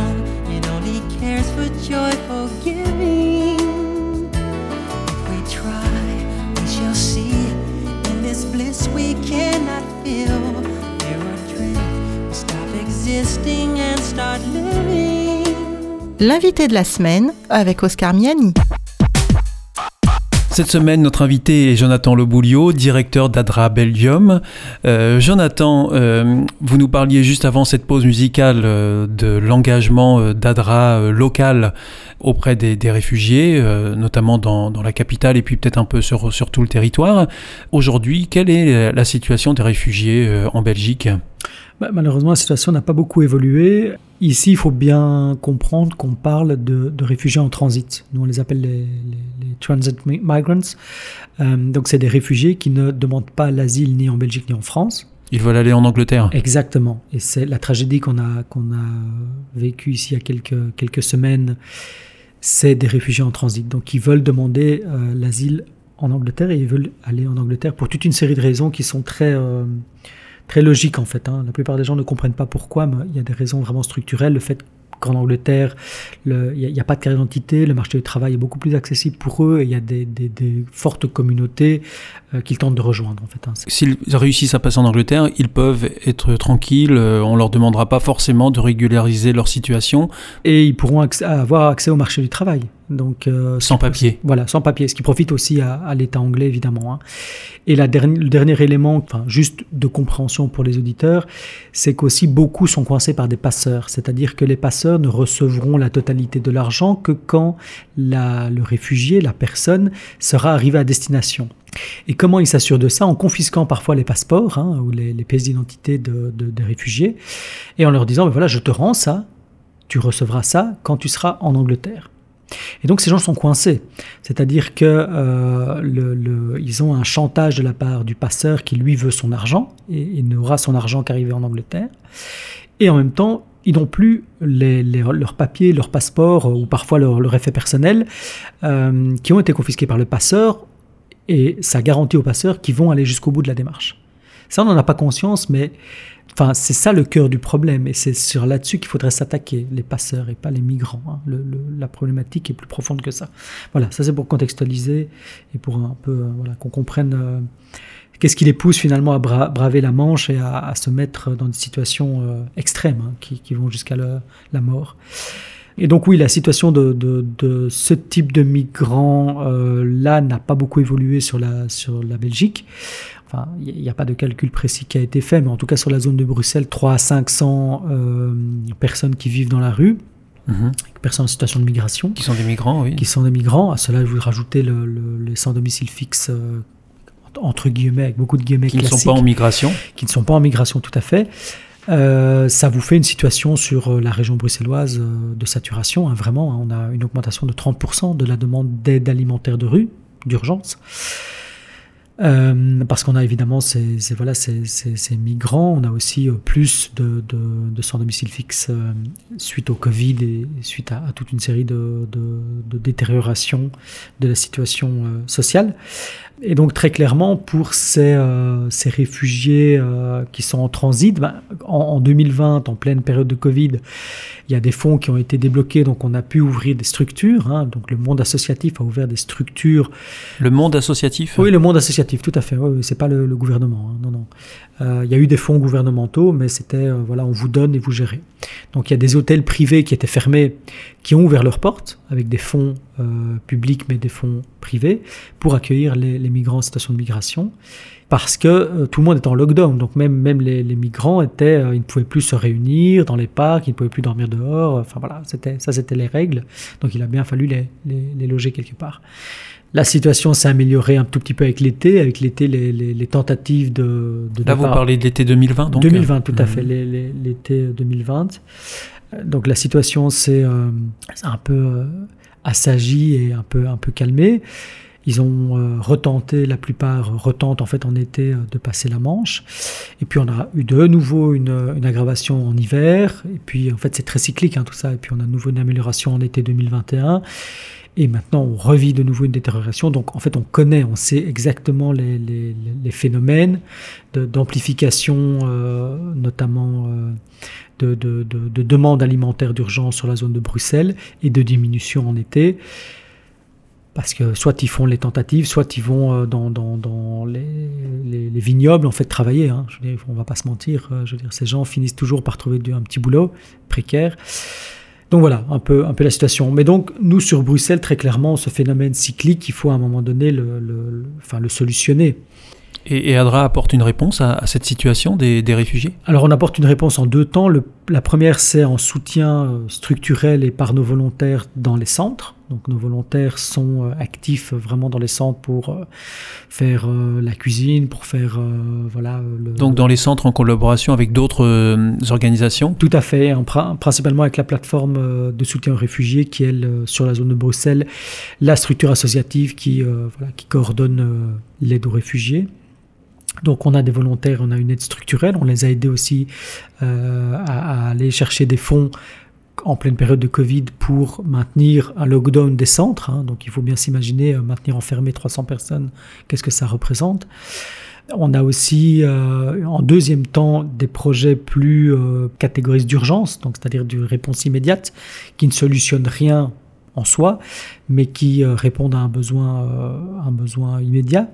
joyful giving. We try, we shall see. In this bliss we cannot feel. There are dreams, stop existing and start living. L'invité de la semaine avec Oscar Miani. Cette semaine, notre invité est Jonathan Lebouliot, directeur d'Adra Belgium. Euh, Jonathan, euh, vous nous parliez juste avant cette pause musicale euh, de l'engagement d'Adra local auprès des, réfugiés, notamment dans, la capitale et puis peut-être un peu sur, sur tout le territoire. Aujourd'hui, quelle est la situation des réfugiés en Belgique? Bah, malheureusement, la situation n'a pas beaucoup évolué. Ici, il faut bien comprendre qu'on parle de, réfugiés en transit. Nous, on les appelle les, transit migrants. Euh, donc, c'est des réfugiés qui ne demandent pas l'asile ni en Belgique ni en France. Ils veulent aller en Angleterre. Exactement. Et c'est la tragédie qu'on a, qu'on a vécue ici il y a quelques, quelques semaines. C'est des réfugiés en transit. Donc, ils veulent demander euh, l'asile en Angleterre et ils veulent aller en Angleterre pour toute une série de raisons qui sont très... Euh, très logique en fait. Hein. La plupart des gens ne comprennent pas pourquoi, mais il y a des raisons vraiment structurelles. Le fait qu'en Angleterre, il n'y a, pas de carte d'identité, le marché du travail est beaucoup plus accessible pour eux, et il y a des, fortes communautés qu'ils tentent de rejoindre en fait. hein. S'ils réussissent à passer en Angleterre, ils peuvent être tranquilles, euh, on leur demandera pas forcément de régulariser leur situation Et ils pourront acc- avoir accès au marché du travail. Donc, euh, sans papier. Voilà, sans papier, ce qui profite aussi à, à l'État anglais, évidemment. hein. Et la derni- le dernier élément, enfin, juste de compréhension pour les auditeurs, c'est qu'aussi beaucoup sont coincés par des passeurs. C'est-à-dire que les passeurs ne recevront la totalité de l'argent que quand la- le réfugié, la personne, sera arrivé à destination. Et comment ils s'assurent de ça En confisquant parfois les passeports hein, ou les, pièces d'identité de- de- des réfugiés et en leur disant, ben voilà, je te rends ça, tu recevras ça quand tu seras en Angleterre. Et donc ces gens sont coincés, c'est-à-dire que euh, ils ont un chantage de la part du passeur qui lui veut son argent et il n'aura son argent qu'arrivé en Angleterre. Et en même temps, ils n'ont plus leurs papiers, leurs passeports euh, ou parfois leur, leur effet personnel euh, qui ont été confisqués par le passeur et ça garantit aux passeurs qu'ils vont aller jusqu'au bout de la démarche. Ça, on n'en a pas conscience, mais enfin, c'est ça le cœur du problème et c'est sur là-dessus qu'il faudrait s'attaquer, les passeurs et pas les migrants. hein. La problématique est plus profonde que ça. Voilà, ça c'est pour contextualiser et pour un peu euh, voilà, qu'on comprenne euh, qu'est-ce qui les pousse finalement à bra- braver la Manche et à, se mettre dans des situations euh, extrêmes hein, qui, vont jusqu'à la mort. Et donc oui, la situation de, de- de ce type de migrants euh, là n'a pas beaucoup évolué sur la, sur la Belgique. Enfin, il n'y a pas de calcul précis qui a été fait, mais en tout cas sur la zone de Bruxelles, 3 à 500 euh, personnes qui vivent dans la rue, Mhm. personnes en situation de migration, Qui sont des migrants, oui. qui sont des migrants. À cela, je le, le- les sans domicile fixe, euh, entre guillemets, avec beaucoup de guillemets Qui ne classiques sont pas en migration. qui ne sont pas en migration tout à fait. Euh, ça vous fait une situation sur euh, la région bruxelloise euh, de saturation. hein, vraiment, hein. on a une augmentation de 30% de la demande d'aide alimentaire de rue, d'urgence. Parce qu'on a évidemment ces, voilà, ces, migrants, on a aussi plus de, de, de sans domicile fixe suite au Covid et suite à, toute une série de, de, de détérioration de la situation sociale. Et donc très clairement, pour ces, euh, ces réfugiés euh, qui sont en transit, ben, en, en 2020, en pleine période de Covid, il y a des fonds qui ont été débloqués, donc on a pu ouvrir des structures. hein. donc le monde associatif a ouvert des structures Le monde associatif? oui, le monde associatif, tout à fait. Oui, oui, c'est pas le, le gouvernement. hein, Non, non. Euh, Il y a eu des fonds gouvernementaux, mais c'était voilà, on vous donne et vous gérez. Donc il y a des hôtels privés qui étaient fermés, qui ont ouvert leurs portes avec des fonds euh, publics, mais des fonds privés pour accueillir les, les migrants en situation de migration. Parce que euh, tout le monde est en lockdown, donc même, même les, les migrants étaient, euh, ils ne pouvaient plus se réunir dans les parcs, ils ne pouvaient plus dormir dehors. Enfin voilà, c'était ça, c'était les règles. Donc il a bien fallu les, les, loger quelque part. La situation s'est améliorée un tout petit peu avec l'été, avec l'été les, les, les tentatives de, de Là, vous parlez de l'été 2020, donc 2020, tout à Mhm. fait, les- l'été 2020. Euh, Donc la situation s'est euh, un peu euh, assagie et un peu, un peu calmée. Ils ont euh, retenté, la plupart retentent en fait en été euh, de passer la Manche. Et puis on a eu de nouveau une, une aggravation en hiver. Et puis en fait c'est très cyclique hein, tout ça. Et puis on a de nouveau une amélioration en été 2021. Et maintenant, on revit de nouveau une détérioration. Donc, en fait, on connaît, on sait exactement les, phénomènes d'amplification, euh, notamment euh, de, de, de, de demande alimentaire d'urgence sur la zone de Bruxelles et de diminution en été. Parce que soit ils font les tentatives, soit ils vont euh, dans, les, les, les vignobles en fait travailler. Hein. Je veux dire, on va pas se mentir. Je veux dire, ces gens finissent toujours par trouver un petit boulot précaire. Donc voilà, un peu, un peu la situation. Mais donc, nous, sur Bruxelles, très clairement, ce phénomène cyclique, il faut à un moment donné le, solutionner. Et, et ADRA apporte une réponse à, à cette situation des, des réfugiés? Alors, on apporte une réponse en deux temps. Le- la première, c'est en soutien euh, structurel et par nos volontaires dans les centres. Donc, nos volontaires sont euh, actifs euh, vraiment dans les centres pour faire la cuisine, pour faire, voilà, le, Donc dans les centres en collaboration avec d'autres organisations? Tout à fait, en prin- principalement avec la plateforme de soutien aux réfugiés qui est sur la zone de Bruxelles, la structure associative qui, voilà, qui coordonne l'aide aux réfugiés. Donc on a des volontaires, on a une aide structurelle, on les a aidés aussi euh, à, aller chercher des fonds en pleine période de Covid pour maintenir un lockdown des centres. hein. donc il faut bien s'imaginer euh, maintenir enfermé 300 personnes, qu'est-ce que ça représente? On a aussi, euh, en deuxième temps, des projets plus catégorisés d'urgence, donc c'est-à-dire d'une réponse immédiate, qui ne solutionnent rien en soi, mais qui répondent à un besoin, un besoin immédiat.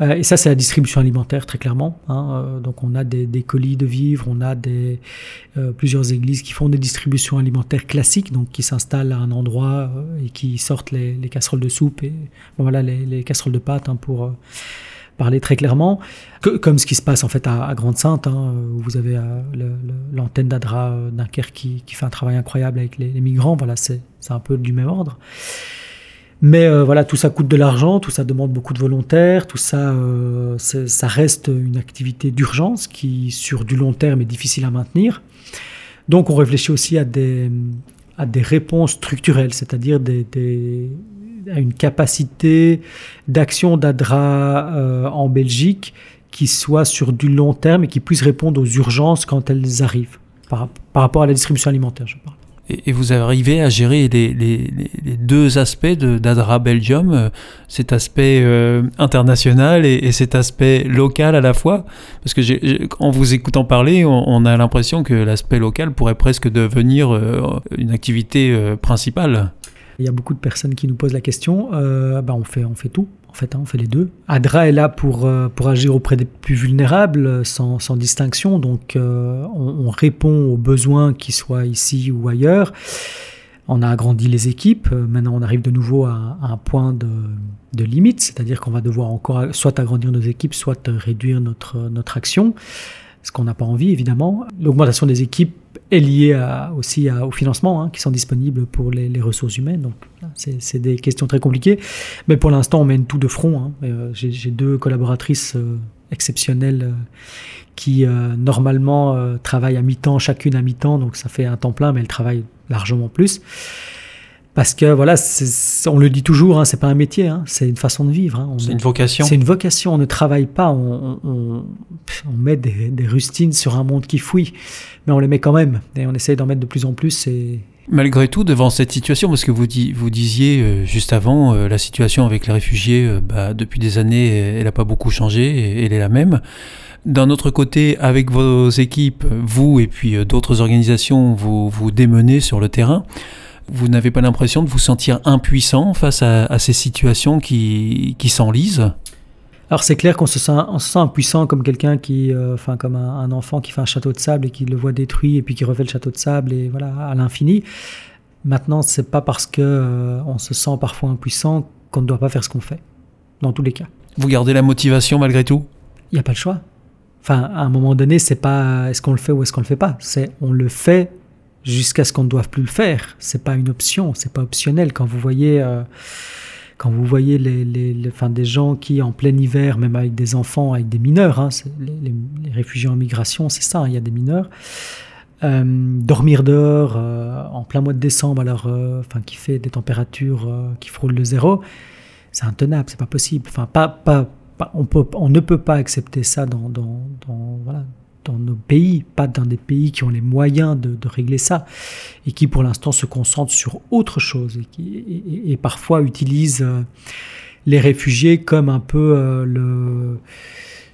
Euh, et ça, c'est la distribution alimentaire, très clairement. Hein. Euh, donc, on a des, colis de vivres, on a des, euh, plusieurs églises qui font des distributions alimentaires classiques, donc qui s'installent à un endroit et qui sortent les, casseroles de soupe et voilà, les, casseroles de pâtes hein, pour parler très clairement. comme ce qui se passe en fait à, Grande-Sainte, hein, où vous avez l'antenne d'Adra Dunkerque qui, fait un travail incroyable avec les, migrants. Voilà, c'est un peu du même ordre. Mais euh, voilà, tout ça coûte de l'argent, tout ça demande beaucoup de volontaires, tout ça, euh, ça reste une activité d'urgence qui, sur du long terme, est difficile à maintenir. Donc, on réfléchit aussi à des, à des réponses structurelles, c'est-à-dire des, à une capacité d'action d'ADRA euh, en Belgique qui soit sur du long terme et qui puisse répondre aux urgences quand elles arrivent, par, par rapport à la distribution alimentaire, je parle et, vous arrivez à gérer les, deux aspects d'Adra Belgium, euh, cet aspect euh, international et, cet aspect local à la fois Parce que en vous écoutant parler, on, a l'impression que l'aspect local pourrait presque devenir euh, une activité principale. Il y a beaucoup de personnes qui nous posent la question. bah on, fait, on fait tout. En fait, hein, on fait les deux. ADRA est là pour, euh, pour agir auprès des plus vulnérables, sans, sans distinction. Donc, euh, on, répond aux besoins, qu'ils soient ici ou ailleurs. On a agrandi les équipes. Euh, maintenant, on arrive de nouveau à, un point de, de limite, c'est-à-dire qu'on va devoir encore soit agrandir nos équipes, soit réduire notre, notre action ce qu'on n'a pas envie évidemment. L'augmentation des équipes est liée aussi au financement hein, qui sont disponibles pour les, ressources humaines. Donc c'est des questions très compliquées. Mais pour l'instant, on mène tout de front. Hein. Euh, j'ai deux collaboratrices euh, exceptionnelles euh, qui normalement travaillent à mi-temps, chacune à mi-temps, donc ça fait un temps plein, mais elles travaillent largement plus. Parce que voilà, on le dit toujours, hein, c'est pas un métier, hein, c'est une façon de vivre. Hein. c'est une vocation. C'est une vocation. On ne travaille pas, on, on, on met des, des, rustines sur un monde qui fouille, mais on les met quand même et on essaye d'en mettre de plus en plus. Et... Malgré tout, devant cette situation, parce que vous, vous disiez euh, juste avant, euh, la situation avec les réfugiés, euh, bah, depuis des années, elle n'a pas beaucoup changé, et, elle est la même. D'un autre côté, avec vos équipes, vous et puis d'autres organisations, vous vous démenez sur le terrain vous n'avez pas l'impression de vous sentir impuissant face à, ces situations qui, qui s'enlisent alors c'est clair qu'on se sent, on se sent impuissant comme quelqu'un qui, euh, enfin comme un, enfant qui fait un château de sable et qui le voit détruit et puis qui refait le château de sable et voilà à l'infini. Maintenant c'est pas parce que euh, on se sent parfois impuissant qu'on ne doit pas faire ce qu'on fait. Dans tous les cas. Vous gardez la motivation malgré tout? Il n'y a pas le choix. Enfin à un moment donné c'est pas est-ce qu'on le fait ou est-ce qu'on le fait pas? C'est on le fait jusqu'à ce qu'on ne doive plus le faire. C'est pas une option, c'est pas optionnel. Quand vous voyez, euh, quand vous voyez les, les, des gens qui en plein hiver, même avec des enfants, avec des mineurs, hein, les, réfugiés en migration, c'est ça, hein, il y a des mineurs. Euh, dormir dehors euh, en plein mois de décembre, alors, enfin, qui fait des températures qui frôlent le zéro, c'est intenable, c'est pas possible. Enfin, pas, pas, on, peut, on ne peut pas accepter ça dans, dans, dans voilà, dans nos pays, pas dans des pays qui ont les moyens de, régler ça, et qui pour l'instant se concentrent sur autre chose, et, qui, parfois utilisent euh, les réfugiés comme un peu euh, le,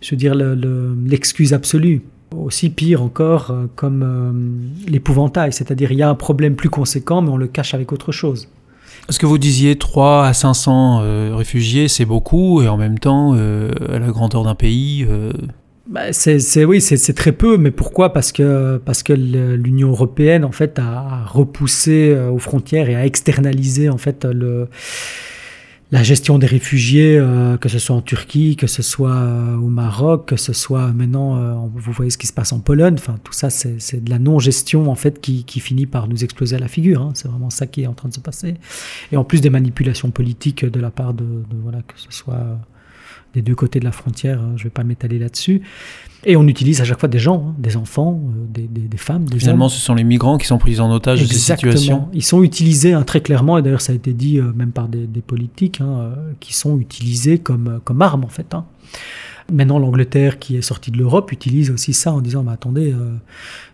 je dire, l'excuse absolue. Aussi pire encore, euh, comme l'épouvantail, c'est-à-dire il y a un problème plus conséquent, mais on le cache avec autre chose. Ce que vous disiez, 3 à 500 réfugiés, c'est beaucoup, et en même temps, à la grandeur d'un pays, bah, c'est, oui, c'est, très peu, mais pourquoi? Parce que, parce que l'Union européenne en fait a repoussé euh, aux frontières et a externalisé en fait le, la gestion des réfugiés, euh, que ce soit en Turquie, que ce soit euh, au Maroc, que ce soit maintenant, vous voyez ce qui se passe en Pologne. Enfin, tout ça, c'est, de la non-gestion en fait qui, qui, finit par nous exploser à la figure. Hein. C'est vraiment ça qui est en train de se passer. Et en plus des manipulations politiques de la part de, de voilà que ce soit des deux côtés de la frontière, hein, je ne vais pas m'étaler là-dessus. Et on utilise à chaque fois des gens, hein, des enfants, euh, des, des, femmes, des Finalement, ce sont les migrants qui sont pris en otage Exactement. de ces situations. Ils sont utilisés hein, très clairement, et d'ailleurs ça a été dit euh, même par des, politiques, euh, qui sont utilisés comme, comme armes en fait. Maintenant, l'Angleterre, qui est sortie de l'Europe, utilise aussi ça en disant, bah, attendez,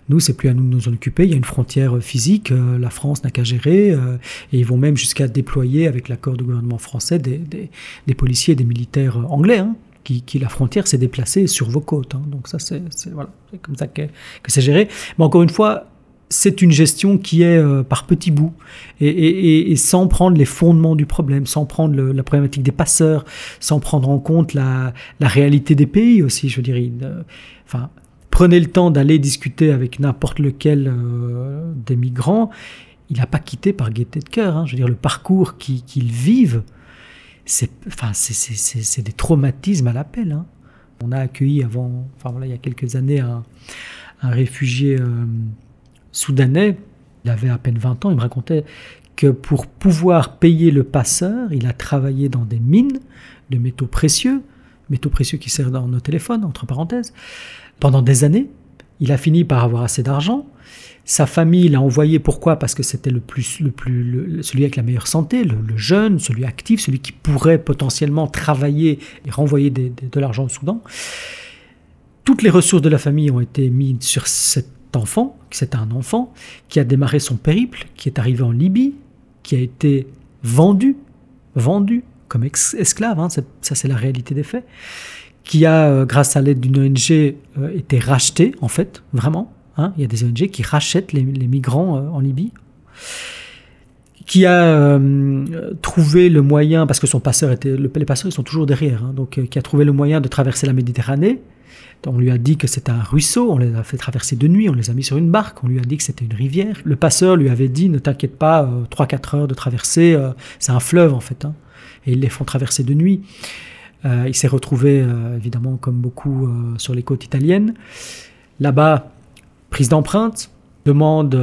nous, c'est plus à nous de nous en occuper. Il y a une frontière physique. Euh, la France n'a qu'à gérer. Euh, et ils vont même jusqu'à déployer, avec l'accord du gouvernement français, des, policiers et des militaires anglais. Hein, qui, la frontière s'est déplacée sur vos côtes. Hein. Donc ça, c'est voilà, comme ça que, c'est géré. Mais encore une fois, c'est une gestion qui est euh, par petits bouts et, sans prendre les fondements du problème, sans prendre la problématique des passeurs, sans prendre en compte la, réalité des pays aussi. Je dire, enfin, prenez le temps d'aller discuter avec n'importe lequel euh, des migrants. Il n'a pas quitté par gaieté de cœur. Hein. Je veux dire, le parcours qu'ils vivent, c'est des traumatismes à l'appel. Hein. On a accueilli avant, enfin voilà, il y a quelques années, un, réfugié. Euh, soudanais, il avait à peine 20 ans, il me racontait que pour pouvoir payer le passeur, il a travaillé dans des mines de métaux précieux, métaux précieux qui servent dans nos téléphones, entre parenthèses, pendant des années. Il a fini par avoir assez d'argent. Sa famille l'a envoyé, pourquoi? Parce que c'était le plus, le plus, celui avec la meilleure santé, le, jeune, celui actif, celui qui pourrait potentiellement travailler et renvoyer de l'argent au Soudan. Toutes les ressources de la famille ont été mises sur cette enfant, c'est un enfant qui a démarré son périple, qui est arrivé en Libye, qui a été vendu, vendu comme esclave, hein, ça c'est la réalité des faits, qui a, euh, grâce à l'aide d'une ONG, euh, été racheté, en fait, vraiment. Hein. il y a des ONG qui rachètent les, migrants euh, en Libye qui a trouvé le moyen, parce que son passeur était, les passeurs ils sont toujours derrière, hein, donc qui a trouvé le moyen de traverser la Méditerranée on lui a dit que c'était un ruisseau, on les a fait traverser de nuit, on les a mis sur une barque, on lui a dit que c'était une rivière. Le passeur lui avait dit, ne t'inquiète pas, 3-4 euh, heures de traversée, c'est un fleuve en fait. Et ils les font traverser de nuit. Euh, il s'est retrouvé, évidemment, comme beaucoup, sur les côtes italiennes. Là-bas, prise d'empreinte, demande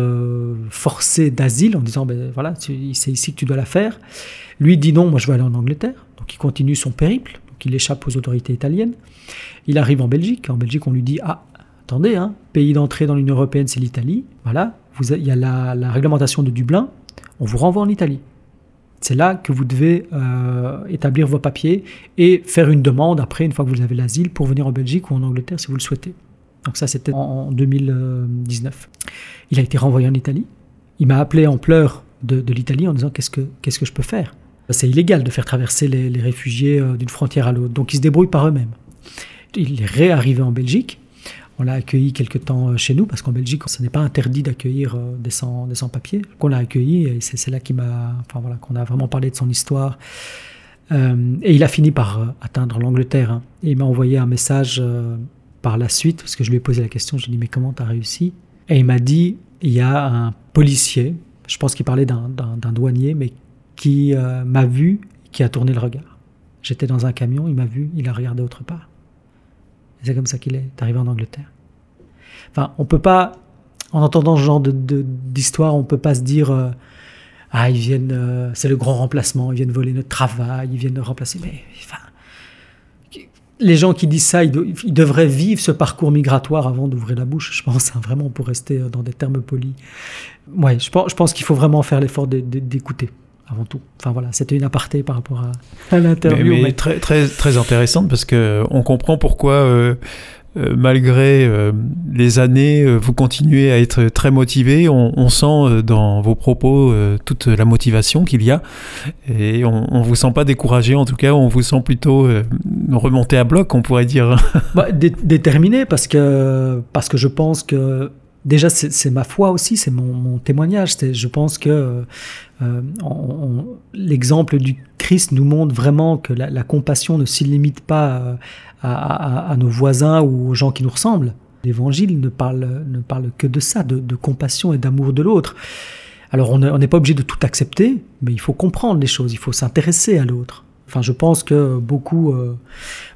forcée d'asile en disant, ben voilà, c'est ici que tu dois la faire. Lui dit non, moi je veux aller en Angleterre. Donc il continue son périple qu'il échappe aux autorités italiennes. Il arrive en Belgique. En Belgique, on lui dit Ah, attendez, hein, pays d'entrée dans l'Union européenne, c'est l'Italie. Voilà, il y a la, réglementation de Dublin. On vous renvoie en Italie. C'est là que vous devez euh, établir vos papiers et faire une demande après, une fois que vous avez l'asile, pour venir en Belgique ou en Angleterre si vous le souhaitez. Donc ça, c'était en 2019. Il a été renvoyé en Italie. Il m'a appelé en pleurs de, l'Italie en disant qu'est-ce que, je peux faire? C'est illégal de faire traverser les, réfugiés euh, d'une frontière à l'autre. Donc ils se débrouillent par eux-mêmes. Il est réarrivé en Belgique. On l'a accueilli quelque temps euh, chez nous parce qu'en Belgique, ce n'est pas interdit d'accueillir euh, des sans-papiers. Qu'on l'a accueilli et c'est là m'a, enfin voilà, qu'on a vraiment parlé de son histoire. et il a fini par atteindre l'Angleterre. Hein. Il m'a envoyé un message par la suite parce que je lui ai posé la question. Je lui ai dit mais comment tu as réussi? Et il m'a dit il y a un policier. Je pense qu'il parlait d'un douanier, mais qui euh, m'a vu, qui a tourné le regard. J'étais dans un camion, il m'a vu, il a regardé autre part. C'est comme ça qu'il est arrivé en Angleterre. Enfin, on peut pas, en entendant ce genre d'histoire, de, on peut pas se dire euh, ah ils viennent, euh, c'est le grand remplacement, ils viennent voler notre travail, ils viennent remplacer. Mais enfin, les gens qui disent ça, ils, devraient vivre ce parcours migratoire avant d'ouvrir la bouche, je pense, hein, vraiment pour rester dans des termes polis. Ouais, je pense, je pense qu'il faut vraiment faire l'effort d'écouter avant tout. Enfin voilà, c'était une aparté par rapport à, l'interview. Mais, très, très, très intéressante parce que on comprend pourquoi, euh, euh, malgré euh, les années, vous continuez à être très motivé. On, sent dans vos propos toute la motivation qu'il y a et on, on vous sent pas découragé. En tout cas, on vous sent plutôt remonté à bloc, on pourrait dire. [laughs] Bah, déterminé parce que parce que je pense que déjà, c'est ma foi aussi, c'est mon, témoignage. Je pense que euh, l'exemple du Christ nous montre vraiment que la, compassion ne s'y limite pas à, nos voisins ou aux gens qui nous ressemblent. L'évangile ne parle, ne parle que de ça, de, compassion et d'amour de l'autre. Alors on n'est pas obligé de tout accepter, mais il faut comprendre les choses, il faut s'intéresser à l'autre. Enfin, je pense que beaucoup, euh,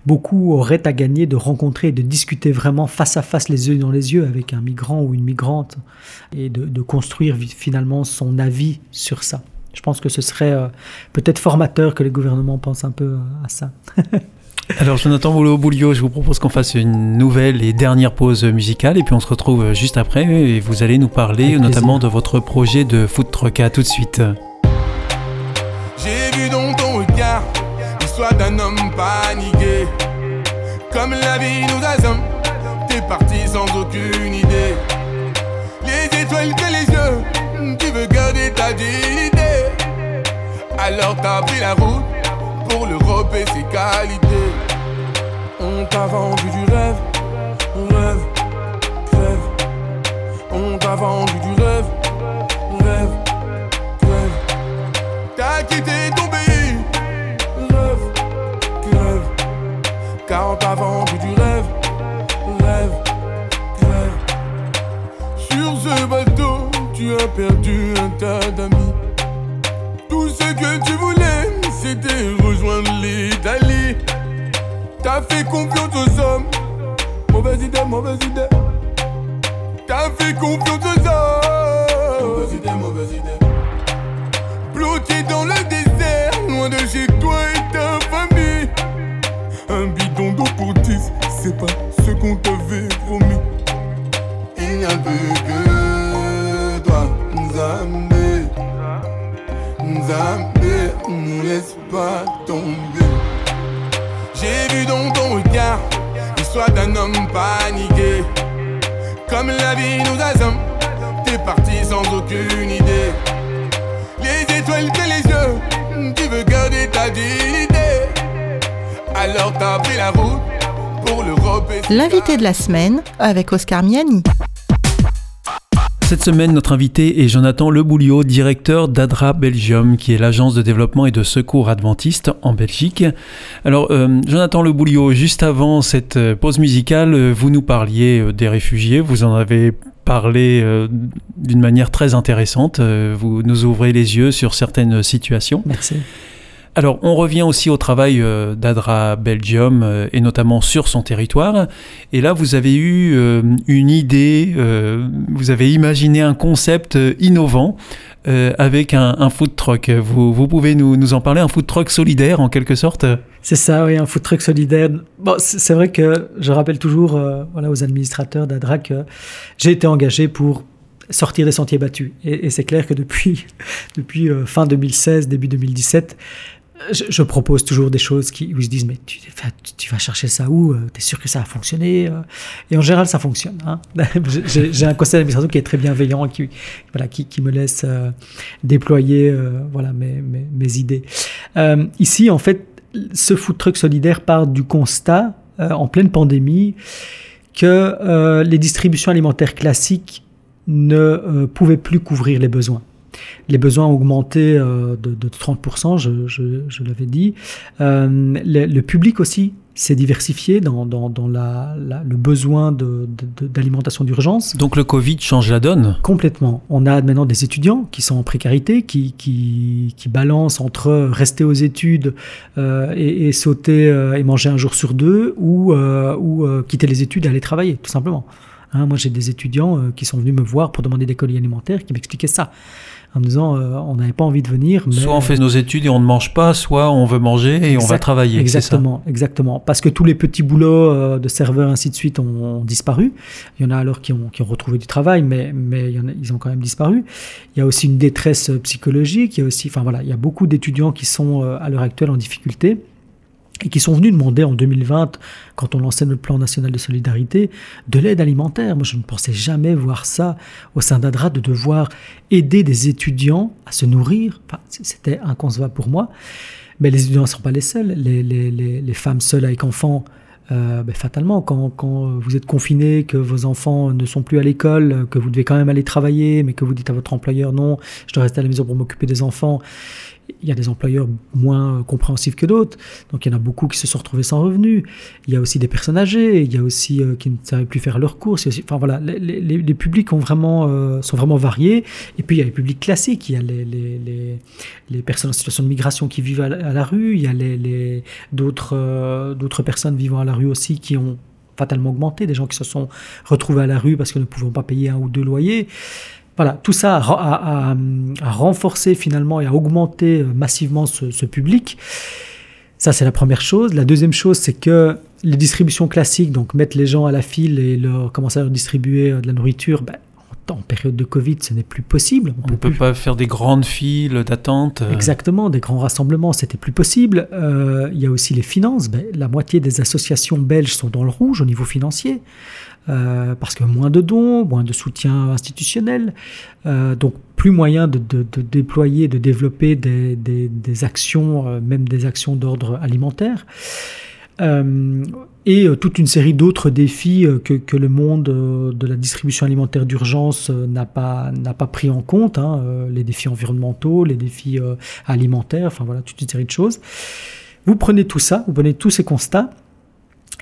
beaucoup auraient à gagner de rencontrer et de discuter vraiment face à face, les yeux dans les yeux, avec un migrant ou une migrante, et de, construire finalement son avis sur ça. Je pense que ce serait euh, peut-être formateur que les gouvernements pensent un peu euh, à ça. [laughs] Alors Jonathan Boulot-Bouliot, je vous propose qu'on fasse une nouvelle et dernière pause musicale et puis on se retrouve juste après et vous allez nous parler notamment de votre projet de foot truck. À tout de suite. J'ai vu dans ton regard l'histoire d'un homme paniqué. Comme la vie nous assomme, t'es parti sans aucune idée. Les étoiles que les yeux, tu veux garder ta dignité. Alors t'as pris la route pour l'Europe et ses qualités. On t'a vendu du rêve, on rêve, rêve. On t'a vendu du rêve, rêve, rêve. T'as quitté ton pays, rêve, rêve. Car on t'a vendu du rêve, rêve, rêve. Sur ce bateau, tu as perdu un tas d'amis. Tout ce que tu voulais c'était rejoindre l'Italie. T'as fait confiance aux hommes. Mauvaise idée, mauvaise idée. T'as fait confiance aux hommes. Mauvaise idée, mauvaise idée. Bloqué dans le désert, loin de chez toi et ta famille. Un bidon d'eau pour dix, c'est pas ce qu'on t'avait promis. Il n'y a plus que toi, Nzambe. Nzambe, ne laisse pas tomber. J'ai vu dans ton regard l'histoire d'un homme paniqué. Comme la vie nous assomme, t'es parti sans aucune idée. Les étoiles que les yeux, tu veux garder ta dignité. Alors t'as pris la route pour l'Europe et L'invité de la semaine avec Oscar Miani. Cette semaine, notre invité est Jonathan Lebouliot, directeur d'ADRA Belgium, qui est l'agence de développement et de secours adventiste en Belgique. Alors, euh, Jonathan Lebouliot, juste avant cette euh, pause musicale, euh, vous nous parliez euh, des réfugiés, vous en avez parlé d'une manière très intéressante, vous nous ouvrez les yeux sur certaines situations. Merci. Alors, on revient aussi au travail euh, d'Adra Belgium euh, et notamment sur son territoire. Et là, vous avez eu euh, une idée, vous avez imaginé un concept innovant avec un, un food truck. Vous, pouvez nous, en parler, un food truck solidaire en quelque sorte? C'est ça, oui, un food truck solidaire. Bon, c'est vrai que je rappelle toujours aux administrateurs d'ADRA que j'ai été engagé pour sortir des sentiers battus. Et, c'est clair que depuis, [laughs] fin 2016, début 2017, je, je propose toujours des choses qui, où ils se disent mais tu, tu- vas chercher ça où Euh, T'es sûr que ça va fonctionner Euh, Et en général, ça fonctionne. hein. [laughs] J'ai un conseil d'administration qui est très bienveillant, qui, voilà, qui, qui me laisse euh, déployer voilà, mes, mes, mes idées. Ici, en fait, ce food truck solidaire part du constat, en pleine pandémie, que les distributions alimentaires classiques ne pouvaient plus couvrir les besoins. Les besoins ont augmenté euh, de, de 30%, je, je, je l'avais dit. Euh, le, le public aussi s'est diversifié dans, dans, dans la, la- le besoin de- d'alimentation d'urgence. Donc le Covid change la donne Complètement. On a maintenant des étudiants qui sont en précarité, qui, qui, qui balancent entre rester aux études euh, et, et sauter et manger un jour sur deux ou, ou quitter les études et aller travailler, tout simplement. Hein, moi, j'ai des étudiants euh, qui sont venus me voir pour demander des colis alimentaires qui m'expliquaient ça. En me disant, euh, on n'avait pas envie de venir. Mais... Soit on fait nos études et on ne mange pas, soit on veut manger et on va travailler. ça Exactement, exactement. Parce que tous les petits boulots euh, de serveurs, ainsi de suite, ont, ont disparu. Il y en a alors qui ont, qui ont retrouvé du travail, mais, mais il y en a- ils ont quand même disparu. Il y a aussi une détresse psychologique. Il y a aussi, enfin voilà, il y a beaucoup d'étudiants qui sont à l'heure actuelle en difficulté et qui sont venus demander en 2020, quand on lançait notre plan national de solidarité, de l'aide alimentaire. Moi, je ne pensais jamais voir ça au sein d'ADRA, de devoir aider des étudiants à se nourrir. Enfin, C'était inconcevable pour moi. Mais les étudiants ne sont pas les seuls. Les femmes seules avec enfants, euh, ben, fatalement, quand, quand vous êtes confiné, que vos enfants ne sont plus à l'école, que vous devez quand même aller travailler, mais que vous dites à votre employeur non, je dois rester à la maison pour m'occuper des enfants, il y a des employeurs moins compréhensifs que d'autres. Donc il y en a beaucoup qui se sont retrouvés sans revenus. Il y a aussi des personnes âgées, il y a aussi euh, qui ne savaient plus faire leurs courses. Enfin voilà, les, publics euh, sont vraiment variés. Et puis il y a les publics classiques, il y a les, les, personnes en situation de migration qui vivent à la, rue, il y a les, d'autres, euh, d'autres personnes vivant à la rue aussi qui ont fatalement augmenté, des gens qui se sont retrouvés à la rue parce que ne pouvant pas payer un ou deux loyers. Voilà, tout ça a, a- a- a renforcé finalement et a augmenté euh, massivement ce, ce public. Ça, c'est la première chose. La deuxième chose, c'est que les distributions classiques, donc mettre les gens à la file et leur, commencer à leur distribuer euh, de la nourriture, ben, en, période de Covid, ce n'est plus possible. On ne peut plus pas faire des grandes files d'attente. euh, Exactement, des grands rassemblements, c'était plus possible. Euh, il y a aussi les finances. Ben, la moitié des associations belges sont dans le rouge au niveau financier. Euh, parce que moins de dons, moins de soutien institutionnel, euh, donc plus moyen de, de- de déployer, de développer des, actions, euh, même des actions d'ordre alimentaire. Et toute une série d'autres défis que, le monde de la distribution alimentaire d'urgence n'a pas, pas pris en compte, hein, les défis environnementaux, les défis alimentaires, enfin voilà, toute une série de choses. Vous prenez tout ça, vous prenez tous ces constats,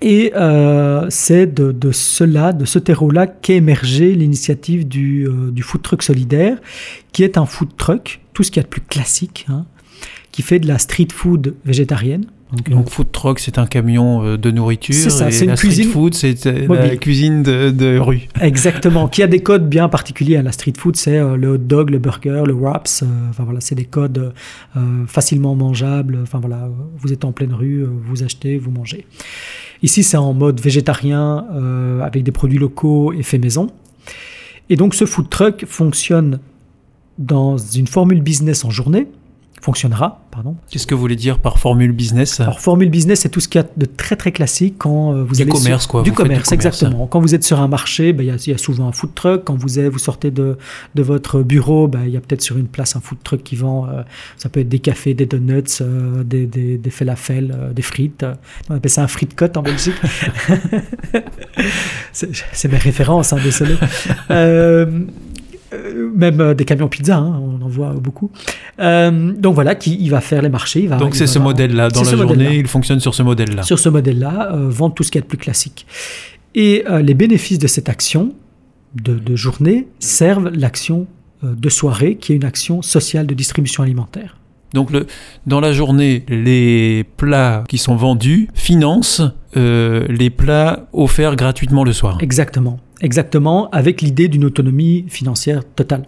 et euh, c'est de, de, cela, de ce terreau-là, qu'est émergée l'initiative du, du, food truck solidaire, qui est un food truck, tout ce qu'il y a de plus classique, hein, qui fait de la street food végétarienne. Donc, food truck, c'est un camion euh, de nourriture. C'est ça, c'est une cuisine. food, c'est la cuisine de, rue. Exactement, [laughs] qui a des codes bien particuliers. La street food, c'est euh, le hot dog, le burger, le wraps. Euh, enfin voilà, c'est des codes facilement mangeables. Enfin voilà, vous êtes en pleine rue, vous achetez, vous mangez. Ici, c'est en mode végétarien, avec des produits locaux et fait maison. Et donc, ce food truck fonctionne dans une formule business en journée fonctionnera. Pardon. Qu'est-ce que vous voulez dire par formule business Alors formule business, c'est tout ce qu'il y a de très très classique quand euh, vous du commerce quoi. Du commerce, exactement. Quand vous êtes sur un marché, ben, il y, a souvent un food truck. Quand vous, êtes, vous sortez de, de votre bureau, ben, il y a peut-être sur une place un food truck qui vend. Euh, ça peut être des cafés, des donuts, euh, des, des, des falafels, des frites. On appelle ça un frites cote en Belgique. [laughs] c'est mes références, hein, désolé. Euh, même euh, des camions pizza, hein, on en voit beaucoup. Euh, donc voilà, qui il va faire les marchés. Il va, donc c'est ce modèle-là. Dans la journée, il fonctionne sur ce modèle-là. Sur ce modèle-là, vendre tout ce qui est de plus classique. Et les bénéfices de cette action de, journée servent l'action de soirée, qui est une action sociale de distribution alimentaire. Donc le, dans la journée, les plats qui sont vendus financent les plats offerts gratuitement le soir. Exactement. Exactement, avec l'idée d'une autonomie financière totale.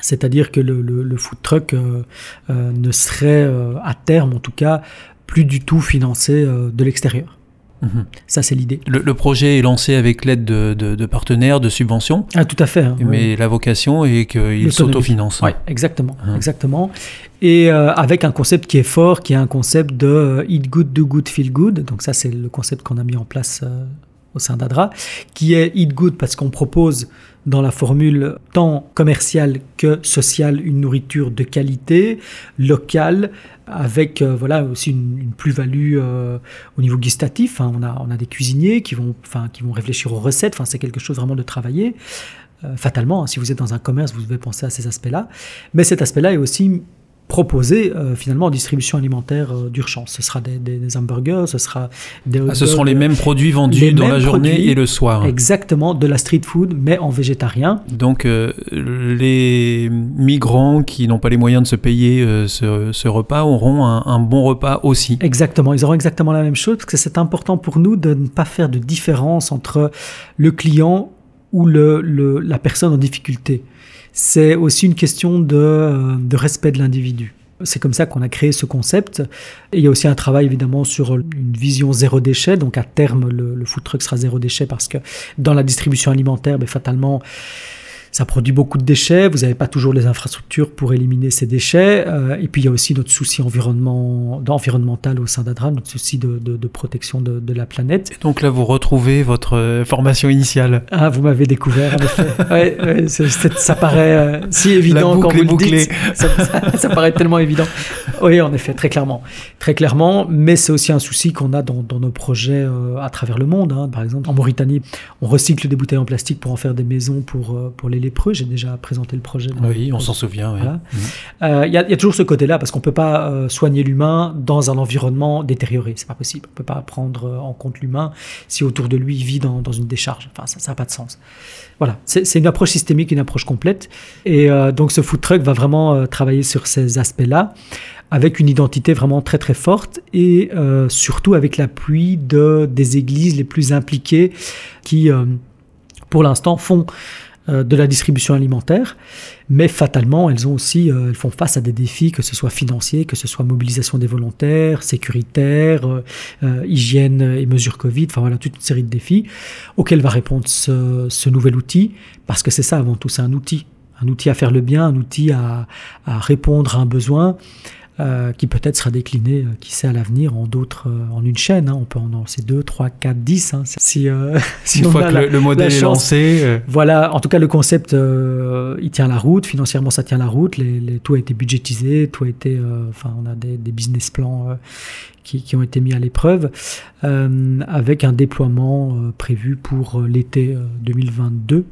C'est-à-dire que le, food truck euh, euh, ne serait, euh, à terme en tout cas, plus du tout financé de l'extérieur. Mhm. Ça, c'est l'idée. Le, projet est lancé avec l'aide de, partenaires, de subventions. Ah, tout à fait. Hein, mais la vocation est qu'il s'autofinancent. Oui, exactement, mhm. exactement. Et avec un concept qui est fort, qui est un concept de eat good, do good, feel good. Donc ça, c'est le concept qu'on a mis en place au sein d'Adra, qui est Eat Good parce qu'on propose dans la formule tant commerciale que sociale une nourriture de qualité, locale, avec euh, voilà aussi une, plus-value euh, au niveau gustatif. on, a, on a des cuisiniers qui vont, qui vont réfléchir aux recettes. Enfin, c'est quelque chose vraiment de travailler. Euh, fatalement, hein, si vous êtes dans un commerce, vous devez penser à ces aspects-là. Mais cet aspect-là est aussi proposé euh, finalement en distribution alimentaire euh, d'urgence. Ce sera des, hamburgers, ce sera des ah, Ce seront les mêmes produits vendus dans la journée et le soir. Exactement, de la street food, mais en végétarien. Donc euh, les migrants qui n'ont pas les moyens de se payer ce, repas auront un, bon repas aussi. Exactement, ils auront exactement la même chose parce que c'est important pour nous de ne pas faire de différence entre le client ou le, la personne en difficulté c'est aussi une question de, respect de l'individu. C'est comme ça qu'on a créé ce concept. Il y a aussi un travail évidemment sur une vision zéro déchet. Donc à terme, le, food truck sera zéro déchet parce que dans la distribution alimentaire, ben, fatalement, ça produit beaucoup de déchets, vous n'avez pas toujours les infrastructures pour éliminer ces déchets. Euh, et puis il y a aussi notre souci environnement, environnemental au sein d'Adra, notre souci de, protection de, la planète. Et donc là, vous retrouvez votre euh, formation initiale. Ah, vous m'avez découvert, en effet. [laughs] ouais, ça paraît euh, si évident quand vous le dites. Ça, paraît tellement évident. Oui, en effet, très clairement. Très clairement, mais c'est aussi un souci qu'on a dans, nos projets à travers le monde. Hein. Par exemple, en Mauritanie, on recycle des bouteilles en plastique pour en faire des maisons pour, pour les lépreux. J'ai déjà présenté le projet. Oui, on s'en souvient. Mhm. Euh, il y, a toujours ce côté-là parce qu'on ne peut pas euh, soigner l'humain dans un environnement détérioré. C'est pas possible. On ne peut pas prendre euh, en compte l'humain si autour de lui il vit dans, une décharge. Enfin, ça n'a pas de sens. Voilà, c'est une approche systémique, une approche complète. Et donc ce food truck va vraiment travailler sur ces aspects-là avec une identité vraiment très très forte et surtout avec l'appui de, des églises les plus impliquées qui, pour l'instant, font de la distribution alimentaire, mais fatalement, elles ont aussi, euh, elles font face à des défis, que ce soit financiers, que ce soit mobilisation des volontaires, sécuritaire, euh, hygiène et mesures Covid, enfin voilà, toute une série de défis auxquels va répondre ce, nouvel outil, parce que c'est ça avant tout, c'est un outil, un outil à faire le bien, un outil à, répondre à un besoin. Euh, qui peut-être sera décliné, euh, qui sait à l'avenir, en d'autres, euh, en une chaîne. hein. On peut en lancer deux, trois, quatre, dix. hein. Si, euh, [laughs] si Une on fois a que la- le, le modèle est lancé, Voilà, en tout cas, le concept, euh, il tient la route. Financièrement, ça tient la route. Les, les- tout a été budgétisé, tout a été. euh, Enfin, on a des, des business plans euh, qui, qui ont été mis à l'épreuve, euh, avec un déploiement euh, prévu pour l'été euh, 2022.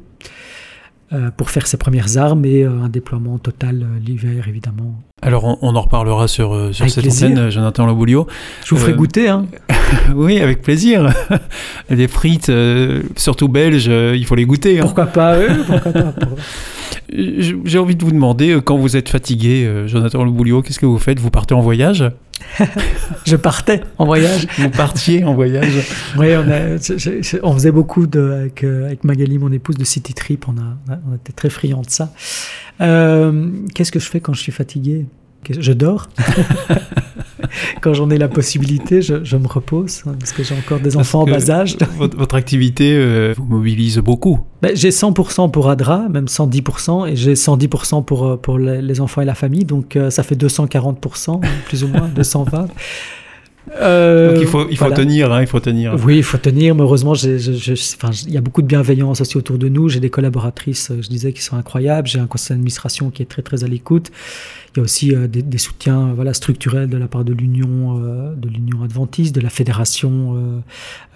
Euh, pour faire ses premières armes et euh, un déploiement total euh, l'hiver évidemment. alors on, on en reparlera sur, sur Avec cette plaisir. antenne, Jonathan Loboulio. Je vous ferai Euh, goûter. Hein. [laughs] Oui, avec plaisir. [laughs] les frites, euh, surtout belges, il faut les goûter. hein. Pourquoi pas oui, Pourquoi pas pourquoi- [laughs] J- J'ai envie de vous demander, euh, quand vous êtes fatigué, euh, Jonathan Loboulio, qu'est-ce que vous faites? Vous partez en voyage? [laughs] Je partais en voyage. [laughs] Vous partiez en voyage Oui, on, a- je- je- je- on faisait beaucoup de, avec, euh, avec Magali, mon épouse, de city trip. On, a, on était très friands de ça. Euh, Qu'est-ce que je fais quand je suis fatigué? Je dors? [laughs] quand j'en ai la possibilité, je, je me repose hein, parce que j'ai encore des Parce enfants en bas âge. votre, votre activité euh, vous mobilise beaucoup. Ben, j'ai 100% pour Adra, même 110%, et j'ai 110% pour, euh, pour les, les enfants et la famille, donc euh, ça fait 240%, plus ou moins, 220. Euh, Donc il faut, il faut voilà. tenir, hein, il faut tenir. Oui, il faut tenir, mais heureusement, j'ai- je- je- enfin, il y a beaucoup de bienveillance aussi autour de nous. J'ai des collaboratrices, euh, je disais, qui sont incroyables. J'ai un conseil d'administration qui est très, très à l'écoute. Il y a aussi euh, des, des soutiens voilà, structurels de la part de l'Union euh, de l'Union adventiste, de la Fédération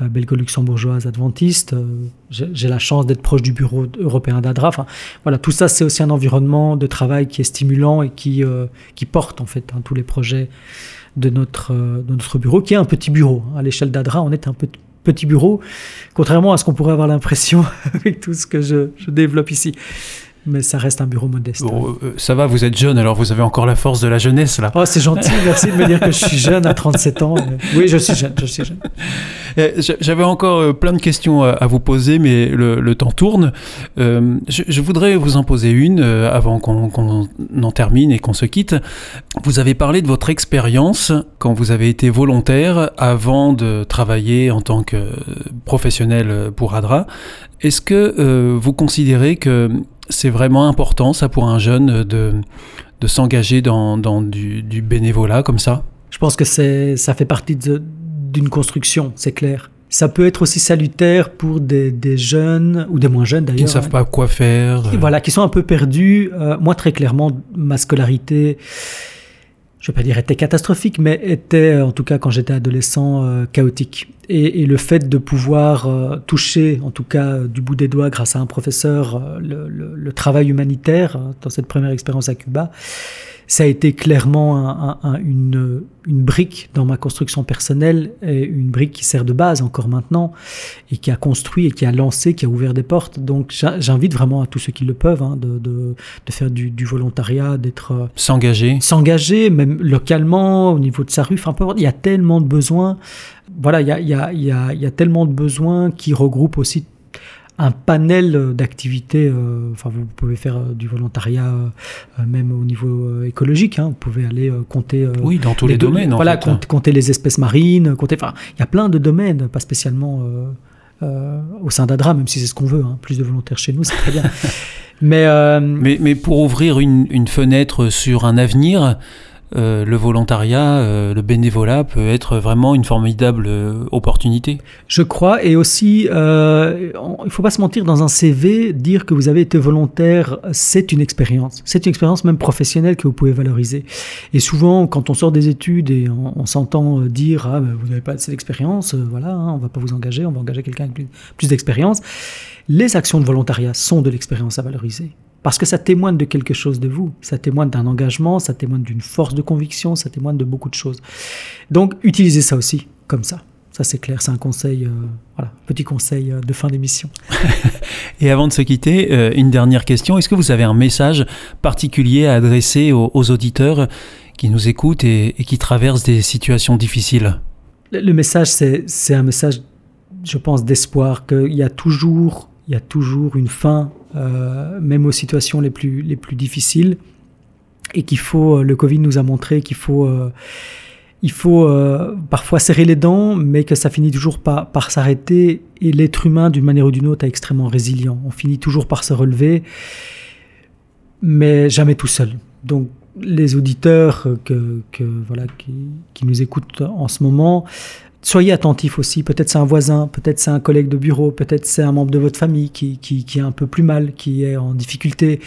belgo-luxembourgeoise adventiste. J'ai la chance d'être proche du bureau européen d'ADRA. Enfin, voilà, tout ça, c'est aussi un environnement de travail qui est stimulant et qui, qui porte en fait hein, tous les projets de notre, euh, de notre bureau, qui est un petit bureau. hein. À l'échelle d'ADRA, on est un petit bureau, contrairement à ce qu'on pourrait avoir l'impression [laughs] avec tout ce que je développe ici. Mais ça reste un bureau modeste. Bon, euh, ça va, vous êtes jeune, alors vous avez encore la force de la jeunesse là. Oh, c'est gentil, merci de me dire que je suis jeune à 37 ans. Oui, je suis jeune, je suis jeune. Euh, j'a- J'avais encore plein de questions à, vous poser, mais le, le temps tourne. Euh, je, je voudrais vous en poser une avant qu'on qu'on en termine et qu'on se quitte. Vous avez parlé de votre expérience quand vous avez été volontaire avant de travailler en tant que professionnel pour ADRA. Est-ce que euh, vous considérez que c'est vraiment important, ça, pour un jeune, de, de s'engager dans, dans du, du bénévolat comme ça? Je pense que c'est, ça fait partie d'une construction, c'est clair. Ça peut être aussi salutaire pour des, des jeunes, ou des moins jeunes d'ailleurs. Qui ne savent hein, pas quoi faire Et euh, Voilà, qui sont un peu perdus. Euh, moi, très clairement, ma scolarité, je ne vais pas dire était catastrophique, mais était, euh, en tout cas quand j'étais adolescent, euh, chaotique. Et, et le fait de pouvoir euh, toucher, en tout cas euh, du bout des doigts, grâce à un professeur, euh, le, le- le travail humanitaire dans cette première expérience à Cuba, ça a été clairement un- un- un- une, une brique dans ma construction personnelle, et une brique qui sert de base encore maintenant, et qui a construit et qui a lancé, qui a ouvert des portes. Donc j'invite vraiment à tous ceux qui le peuvent hein, de, de, de faire du, du volontariat, d'être euh, S'engager s'engager, même localement, au niveau de sa rue. Enfin, il y a tellement de besoins. Voilà, il y a, il y a- il y a- y a tellement de besoins qui regroupent aussi un panel d'activités. euh, Enfin, vous pouvez faire euh, du volontariat euh, même au niveau écologique. hein. Vous pouvez aller compter. euh, Oui, dans tous les, domaines. Voilà, fait. hein. compter, les espèces marines, compter. Enfin, il y a plein de domaines, pas spécialement au sein d'ADRA, même si c'est ce qu'on veut. hein. Plus de volontaires chez nous, c'est très bien. [laughs] Mais, Mais, mais pour ouvrir une, une fenêtre sur un avenir, euh, le volontariat, euh, le bénévolat peut être vraiment une formidable euh, opportunité. Je crois, et aussi, il ne faut pas se mentir, dans un CV, dire que vous avez été volontaire, c'est une expérience. C'est une expérience même professionnelle que vous pouvez valoriser. Et souvent, quand on sort des études et on, s'entend dire, ah, ben, vous n'avez pas assez d'expérience, voilà, hein, on ne va pas vous engager, on va engager quelqu'un avec plus d'expérience. Les actions de volontariat sont de l'expérience à valoriser. Parce que ça témoigne de quelque chose de vous, ça témoigne d'un engagement, ça témoigne d'une force de conviction, ça témoigne de beaucoup de choses. Donc utilisez ça aussi, comme ça. Ça c'est clair, c'est un conseil, euh, voilà, petit conseil euh, de fin d'émission. [laughs] Et avant de se quitter, euh, une dernière question. Est-ce que vous avez un message particulier à adresser aux, aux auditeurs qui nous écoutent et, et qui traversent des situations difficiles? Le, le message, c'est c'est un message, je pense, d'espoir, qu'il y a toujours, il y a toujours une fin, euh, même aux situations les plus, les plus difficiles, et qu'il faut, euh, le Covid nous a montré qu'il faut, euh, il faut parfois serrer les dents, mais que ça finit toujours par, par s'arrêter, et l'être humain, d'une manière ou d'une autre, est extrêmement résilient. On finit toujours par se relever, mais jamais tout seul. Donc, les auditeurs que, que voilà, qui, qui, nous écoutent en ce moment, soyez attentifs aussi. Peut-être c'est un voisin, peut-être c'est un collègue de bureau, peut-être c'est un membre de votre famille qui, qui, qui, est un peu plus mal, qui est en difficulté.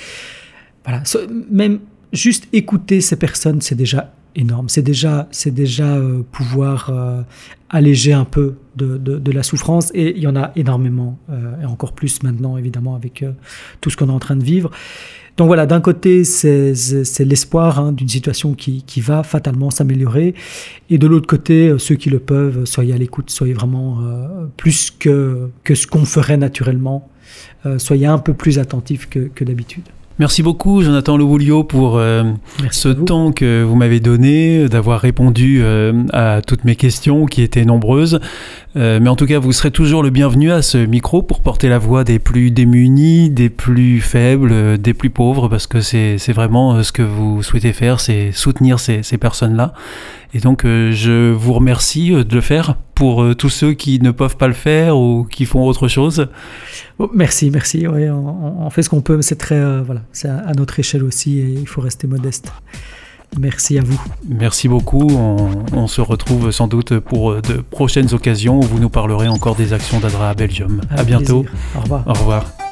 Voilà, même juste écouter ces personnes, c'est déjà énorme. C'est déjà, c'est déjà euh, pouvoir euh, alléger un peu de, de, de, la souffrance. Et il y en a énormément, euh, et encore plus maintenant, évidemment, avec tout ce qu'on est en train de vivre. Donc voilà, d'un côté, c'est l'espoir hein, d'une situation qui, qui, va fatalement s'améliorer. Et de l'autre côté, ceux qui le peuvent, soyez à l'écoute, soyez vraiment plus que, que ce qu'on ferait naturellement. soyez un peu plus attentifs que, que d'habitude. Merci beaucoup, Jonathan Loulio, pour euh, ce temps que vous m'avez donné, d'avoir répondu euh, à toutes mes questions qui étaient nombreuses. Euh, mais en tout cas, vous serez toujours le bienvenu à ce micro pour porter la voix des plus démunis, des plus faibles, des plus pauvres, parce que c'est vraiment ce que vous souhaitez faire, c'est soutenir ces, ces personnes-là. Et donc, euh, je vous remercie euh, de le faire pour euh, tous ceux qui ne peuvent pas le faire ou qui font autre chose. merci, merci. on, fait ce qu'on peut, c'est très, voilà, c'est à, notre échelle aussi et il faut rester modeste. Merci à vous. Merci beaucoup. On, se retrouve sans doute pour de prochaines occasions où vous nous parlerez encore des actions d'Adra Belgium. À, bientôt. Au revoir. Au revoir.